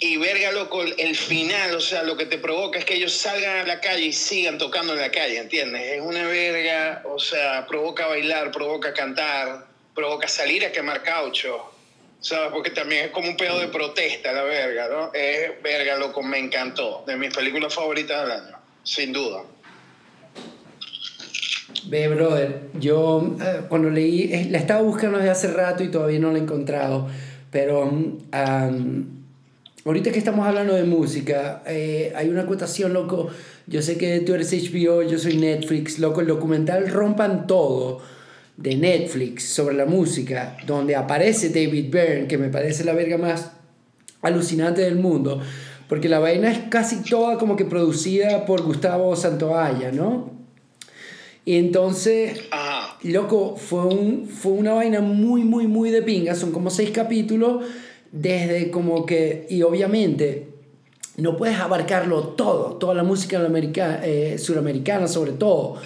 Y verga, loco, el final, o sea, lo que te provoca es que ellos salgan a la calle y sigan tocando en la calle, ¿entiendes? Es una verga, o sea, provoca bailar, provoca cantar, provoca salir a quemar caucho, ¿sabes? Porque también es como un pedo de protesta, la verga, ¿no? Es verga, loco, me encantó. De mis películas favoritas del año, sin duda. Ve, brother, yo eh, cuando leí, eh, la estaba buscando desde hace rato y todavía no la he encontrado, pero um, ahorita que estamos hablando de música, eh, hay una acotación, loco, yo sé que tú eres HBO, yo soy Netflix, loco, el documental Rompan Todo de Netflix sobre la música, donde aparece David Byrne, que me parece la verga más alucinante del mundo, porque la vaina es casi toda como que producida por Gustavo Santoalla, ¿no? Y entonces, loco, fue, un, fue una vaina muy, muy, muy de pinga. Son como seis capítulos, desde como que, y obviamente, no puedes abarcarlo todo, toda la música eh, suramericana sobre todo.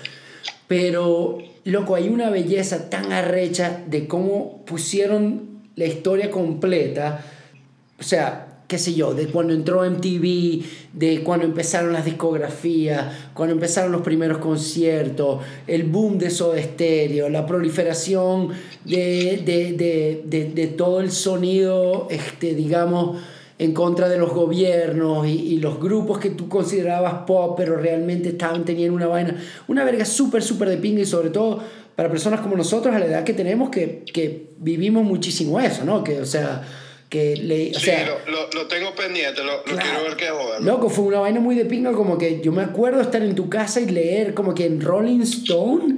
Pero, loco, hay una belleza tan arrecha de cómo pusieron la historia completa. O sea, qué sé yo, de cuando entró MTV, de cuando empezaron las discografías, cuando empezaron los primeros conciertos, el boom de Soda Stereo, la proliferación de, de, de, de, todo el sonido, este, digamos, en contra de los gobiernos y, y, los grupos que tú considerabas pop, pero realmente estaban teniendo una vaina, una verga súper, súper de pinga y sobre todo para personas como nosotros a la edad que tenemos que, que vivimos muchísimo eso, ¿no? Que, o sea que le, o Sí, sea, lo, lo, lo tengo pendiente, lo, lo Claro. quiero ver qué joder. Loco, fue una vaina muy de pinga, como que yo me acuerdo estar en tu casa y leer, como que en Rolling Stone,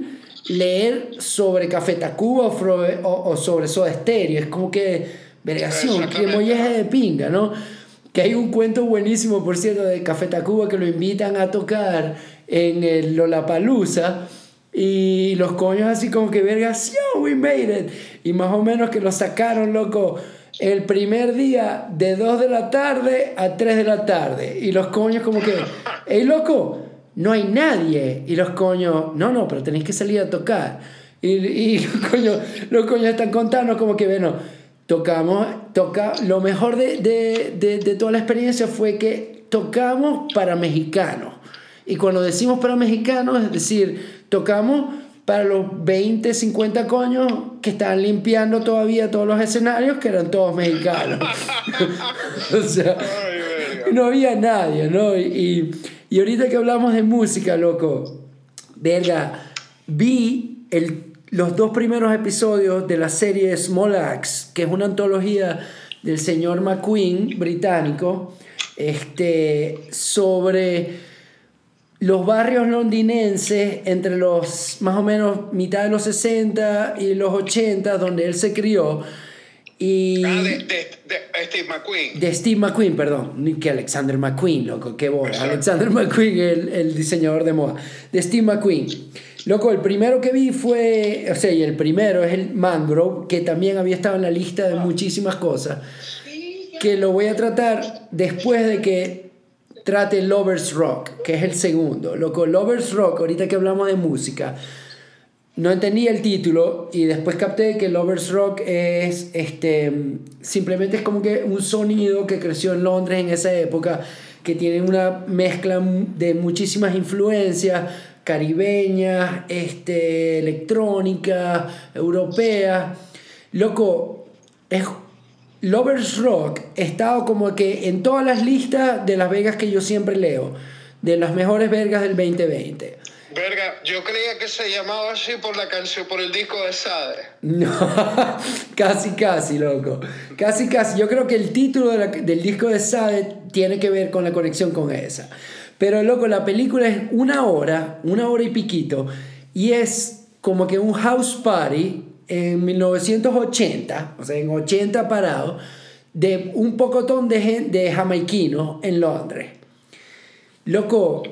leer sobre Café Tacuba o, fro- o, o sobre Soda Stereo. Es como que, vergación, que molleje de pinga, ¿no? Que hay un cuento buenísimo, por cierto, de Café Tacuba que lo invitan a tocar en el Lollapalooza. Y los coños así como que, vergación, we made it. Y más o menos que lo sacaron, loco, el primer día de 2 de la tarde a 3 de la tarde. Y los coños como que, hey, loco, no hay nadie. Y los coños, no, no, pero tenéis que salir a tocar. Y, (laughs) los, coños, los coños están contando como que, bueno, tocamos, toca, lo mejor de, de, de, de toda la experiencia fue que tocamos para mexicanos. Y cuando decimos para mexicanos, es decir, tocamos para los 20, 50 coños que estaban limpiando todavía todos los escenarios, que eran todos mexicanos. (laughs) o sea, no había nadie, ¿no? Y, y, y ahorita que hablamos de música, loco, verga, vi el, los dos primeros episodios de la serie Small Axe, que es una antología del señor McQueen, británico, este, sobre los barrios londinenses entre los más o menos mitad de los 60 y los 80, donde él se crió. Y Ah, de, de, de Steve McQueen. de Steve McQueen, perdón, que Alexander McQueen, loco, qué bola. Exacto. Alexander McQueen, el, el diseñador de moda. De Steve McQueen. Loco, el primero que vi fue, o sea, y el primero es el Mangrove, que también había estado en la lista de muchísimas cosas, que lo voy a tratar después de que trate Lovers Rock, que es el segundo. Loco, Lovers Rock, ahorita que hablamos de música, no entendía el título y después capté que Lovers Rock es este simplemente es como que un sonido que creció en Londres en esa época que tiene una mezcla de muchísimas influencias caribeñas, este, electrónica, europea. Loco, es, Lovers Rock estado como que en todas las listas de las vegas que yo siempre leo, de las mejores vergas del 2020. Verga, yo creía que se llamaba así por la canción, por el disco de Sade. No, (laughs) casi, casi, loco. Casi, casi. Yo creo que el título del disco de Sade tiene que ver con la conexión con esa. Pero, loco, la película es una hora, una hora y piquito, y es como que un house party en 1980, o sea, en 80 parado, de un pocotón de, de jamaiquinos en Londres. Loco,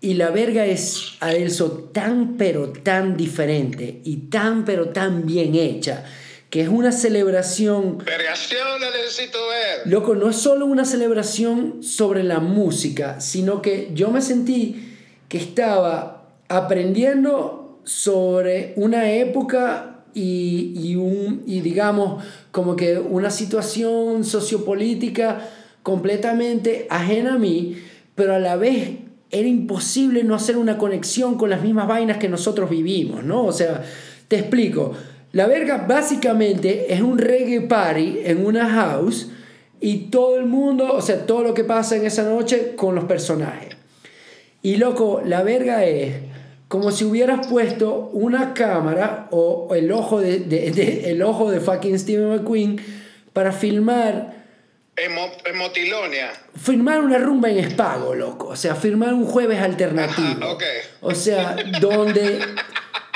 y la verga es, Adelso, tan pero tan diferente y tan pero tan bien hecha, que es una celebración... Vergación, la necesito ver. Loco, no es solo una celebración sobre la música, sino que yo me sentí que estaba aprendiendo sobre una época y, y, un, y digamos como que una situación sociopolítica completamente ajena a mí, pero a la vez era imposible no hacer una conexión con las mismas vainas que nosotros vivimos, ¿no? O sea, te explico. La verga básicamente es un reggae party en una house y todo el mundo, o sea, todo lo que pasa en esa noche con los personajes. Y loco, la verga es como si hubieras puesto una cámara o el ojo de, el ojo de fucking Steven McQueen para filmar en, Motilonia. Firmar una rumba en Espago, loco. O sea, firmar un jueves alternativo. O sea, donde.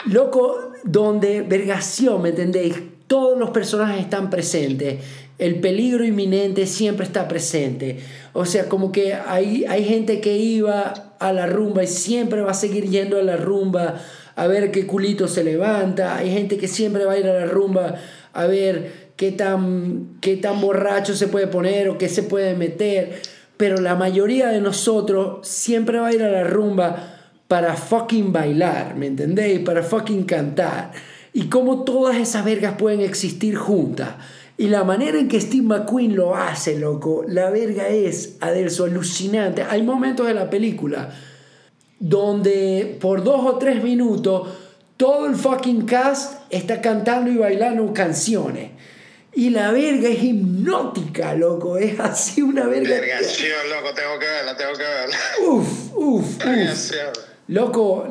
loco, donde vergación, ¿me entendéis? Todos los personajes están presentes. El peligro inminente siempre está presente. O sea, como que hay, hay gente que iba a la rumba y siempre va a seguir yendo a la rumba a ver qué culito se levanta. Hay gente que siempre va a ir a la rumba a ver qué tan, qué tan borracho se puede poner o qué se puede meter. Pero la mayoría de nosotros siempre va a ir a la rumba para fucking bailar, ¿me entendéis? Para fucking cantar. Y cómo todas esas vergas pueden existir juntas. Y la manera en que Steve McQueen lo hace, loco, la verga es, Adelso, alucinante. Hay momentos de la película donde por dos o tres minutos todo el fucking cast está cantando y bailando canciones. Y la verga es hipnótica, loco. Es así una verga. Vergación, loco, tengo que verla, tengo que verla. Uf, uf, uf. Loco,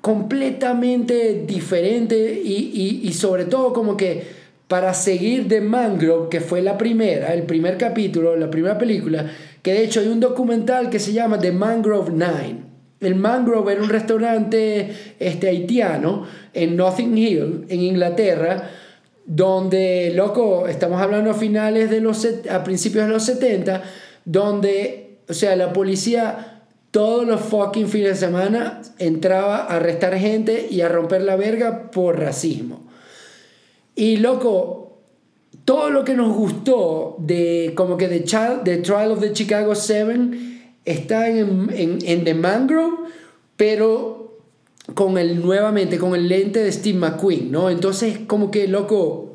completamente diferente y, y, y, sobre todo como que para seguir The Mangrove, que fue la primera, el primer capítulo, la primera película, que de hecho hay un documental que se llama The Mangrove Nine. El Mangrove era un restaurante este, haitiano en Notting Hill, en Inglaterra, donde, loco, estamos hablando a finales de los, a principios de los 70, donde, o sea, la policía todos los fucking fines de semana entraba a arrestar gente y a romper la verga por racismo. Y, loco, todo lo que nos gustó de, como que de, Child, de Trial of the Chicago 7 está en, en, en The Mangrove, pero con el nuevamente con el lente de Steve McQueen, ¿no? Entonces, como que loco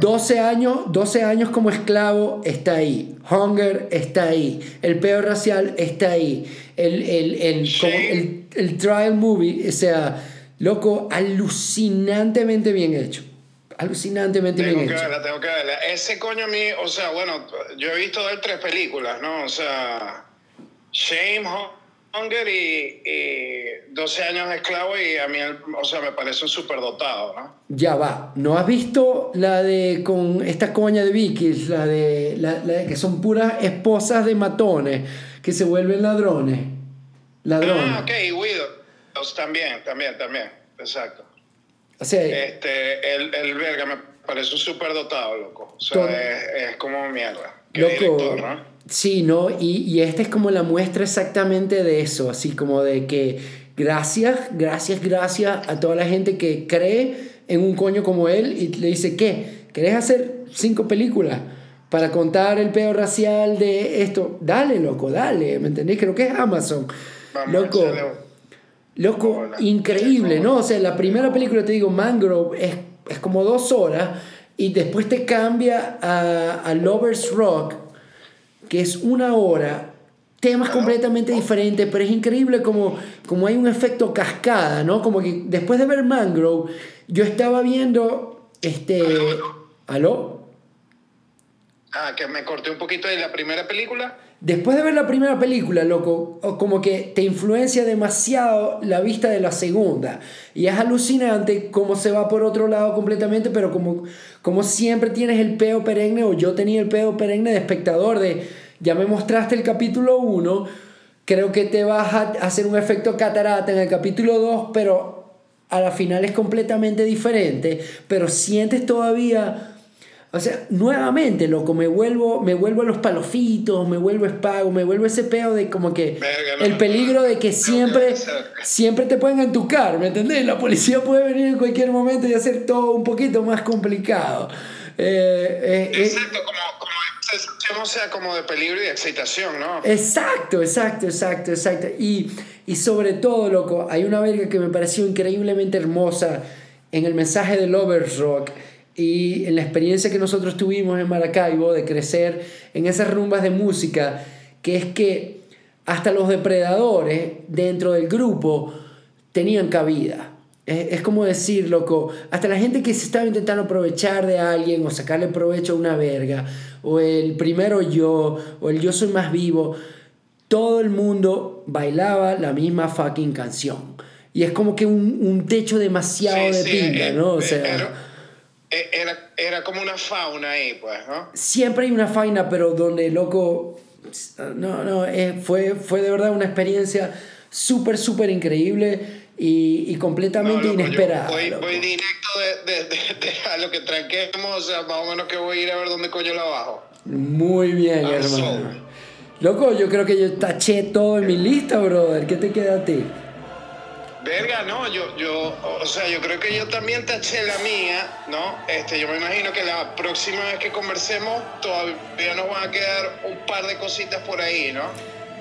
12 años, 12 años como esclavo está ahí. Hunger está ahí. El peor racial está ahí. El, el, el, el, trial movie, o sea, loco, alucinantemente bien hecho. Alucinantemente bien hecho. Verla, tengo que verla. Ese coño a mí, o sea, bueno, yo he visto de él tres películas, ¿no? O sea, Shame, Hunger y, 12 años de esclavo y a mí, o sea, me parece un superdotado, ¿no? Ya va. ¿No has visto la de con esta coña de Vicky, la de, la, de que son puras esposas de matones que se vuelven ladrones? Ladrones. Ah, ok, También, también, también, exacto. O sea, este, el, el verga me parece un superdotado, loco. O sea, es, es, como mierda. Qué loco, director, ¿no? Sí, ¿no? Y, y esta es como la muestra exactamente de eso, así como de que gracias, gracias, gracias a toda la gente que cree en un coño como él y le dice, ¿qué? ¿Querés hacer cinco películas para contar el peor racial de esto? Dale, loco, dale, ¿me entendés? Creo que es Amazon. loco. Loco, increíble, ¿no? O sea, la primera película, te digo, Mangrove, es, es como dos horas y después te cambia a, a Lover's Rock, que es una hora, temas completamente diferentes, pero es increíble como, como hay un efecto cascada, ¿no? Como que después de ver Mangrove, yo estaba viendo, este, ¿aló? Ah, que me corté un poquito de la primera película. Después de ver la primera película, loco, como que te influencia demasiado la vista de la segunda. Y es alucinante cómo se va por otro lado completamente, pero como, como siempre tienes el peo perenne, o yo tenía el peo perenne de espectador, de ya me mostraste el capítulo 1, creo que te vas a hacer un efecto catarata en el capítulo 2, pero a la final es completamente diferente, pero sientes todavía o sea, nuevamente, loco, me vuelvo, me vuelvo a los palofitos, me vuelvo espago, me vuelvo ese peo de como que el peligro de que siempre, siempre te pueden entucar, ¿me entendés? La policía puede venir en cualquier momento y hacer todo un poquito más complicado. Eh, eh, eh exacto, como, como, sea como de peligro y de excitación, ¿no? Exacto, exacto, exacto, exacto. Y, y sobre todo, loco, hay una verga que me pareció increíblemente hermosa en el mensaje de Lovers Rock y en la experiencia que nosotros tuvimos en Maracaibo de crecer en esas rumbas de música, que es que hasta los depredadores dentro del grupo tenían cabida. Es, como decir, loco, hasta la gente que se estaba intentando aprovechar de alguien o sacarle provecho a una verga, o el primero yo, o el yo soy más vivo, todo el mundo bailaba la misma fucking canción. Y es como que un, un techo demasiado de pinga, eh, ¿no? O eh, sea... Eh, era, era como una fauna ahí, pues, ¿no? Siempre hay una fauna, pero donde, loco, no, no, eh, fue, fue de verdad una experiencia súper, súper increíble y, y completamente inesperada. Voy, voy, directo de, de, de, a lo que tranquemos, o sea, más o menos que voy a ir a ver dónde coño la bajo. Muy bien, hermano. Loco, yo creo que yo taché todo en mi lista, brother. ¿Qué te queda a ti? Verga, no, yo, yo, o sea, yo creo que yo también taché la mía, ¿no? Este, yo me imagino que la próxima vez que conversemos todavía nos van a quedar un par de cositas por ahí, ¿no?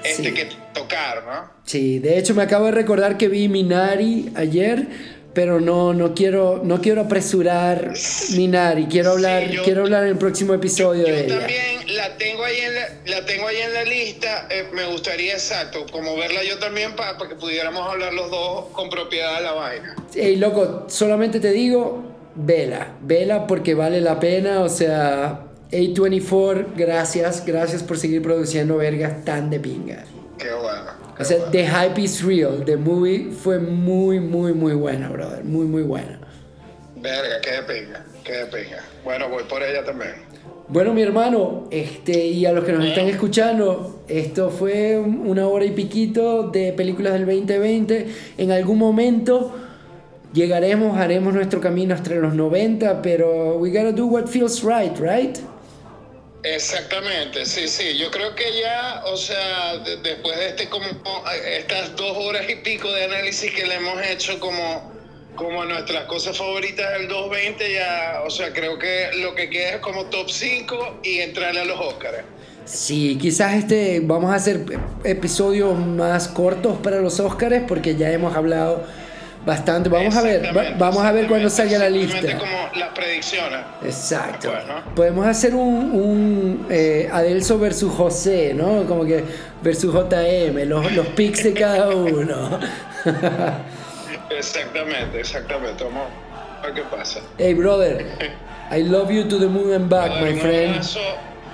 Este, que tocar, ¿no? Sí, de hecho me acabo de recordar que vi Minari ayer, pero no, no, quiero, no quiero apresurar Minari, quiero hablar, quiero hablar en el próximo episodio de ella. también la tengo ahí en la, la tengo ahí en la lista, eh, me gustaría exacto, como verla yo también para, que pudiéramos hablar los dos con propiedad de la vaina. Ey, loco, solamente te digo, vela, vela porque vale la pena, o sea, A24, gracias, gracias por seguir produciendo vergas tan de pinga. Qué bueno. O sea, The Hype is Real, The Movie fue muy, muy, muy buena, brother. Muy, muy buena. Verga, qué de pinga, qué de pinga. Bueno, voy por ella también. Bueno, mi hermano, este, y a los que nos están escuchando, esto fue una hora y piquito de películas del 2020. En algún momento llegaremos, haremos nuestro camino hasta los 90, pero we gotta do what feels right, right? Exactamente, sí, sí. Yo creo que ya, o sea, después de este como estas dos horas y pico de análisis que le hemos hecho como, como nuestras cosas favoritas del 220, ya, o sea, creo que lo que queda es como top 5 y entrarle a los Oscars. Sí, quizás este vamos a hacer episodios más cortos para los Oscars porque ya hemos hablado Bastante. Vamos a ver, vamos a ver cuando salga la lista. como las predicciones. Exacto. Podemos hacer un, un eh, Adelso versus José, ¿no? Como que versus JM, los, los picks de cada uno. exactamente, exactamente. Vamos a ver qué pasa. Hey, brother. (laughs) I love you to the moon and back, my friend.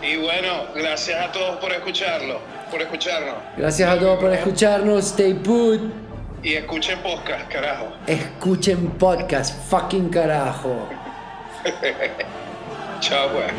Y bueno, gracias a todos por escucharlo, por escucharnos. Gracias a todos por escucharnos. Stay put. Y escuchen podcast, carajo. Escuchen podcast, fucking carajo. (laughs) Chao, pues.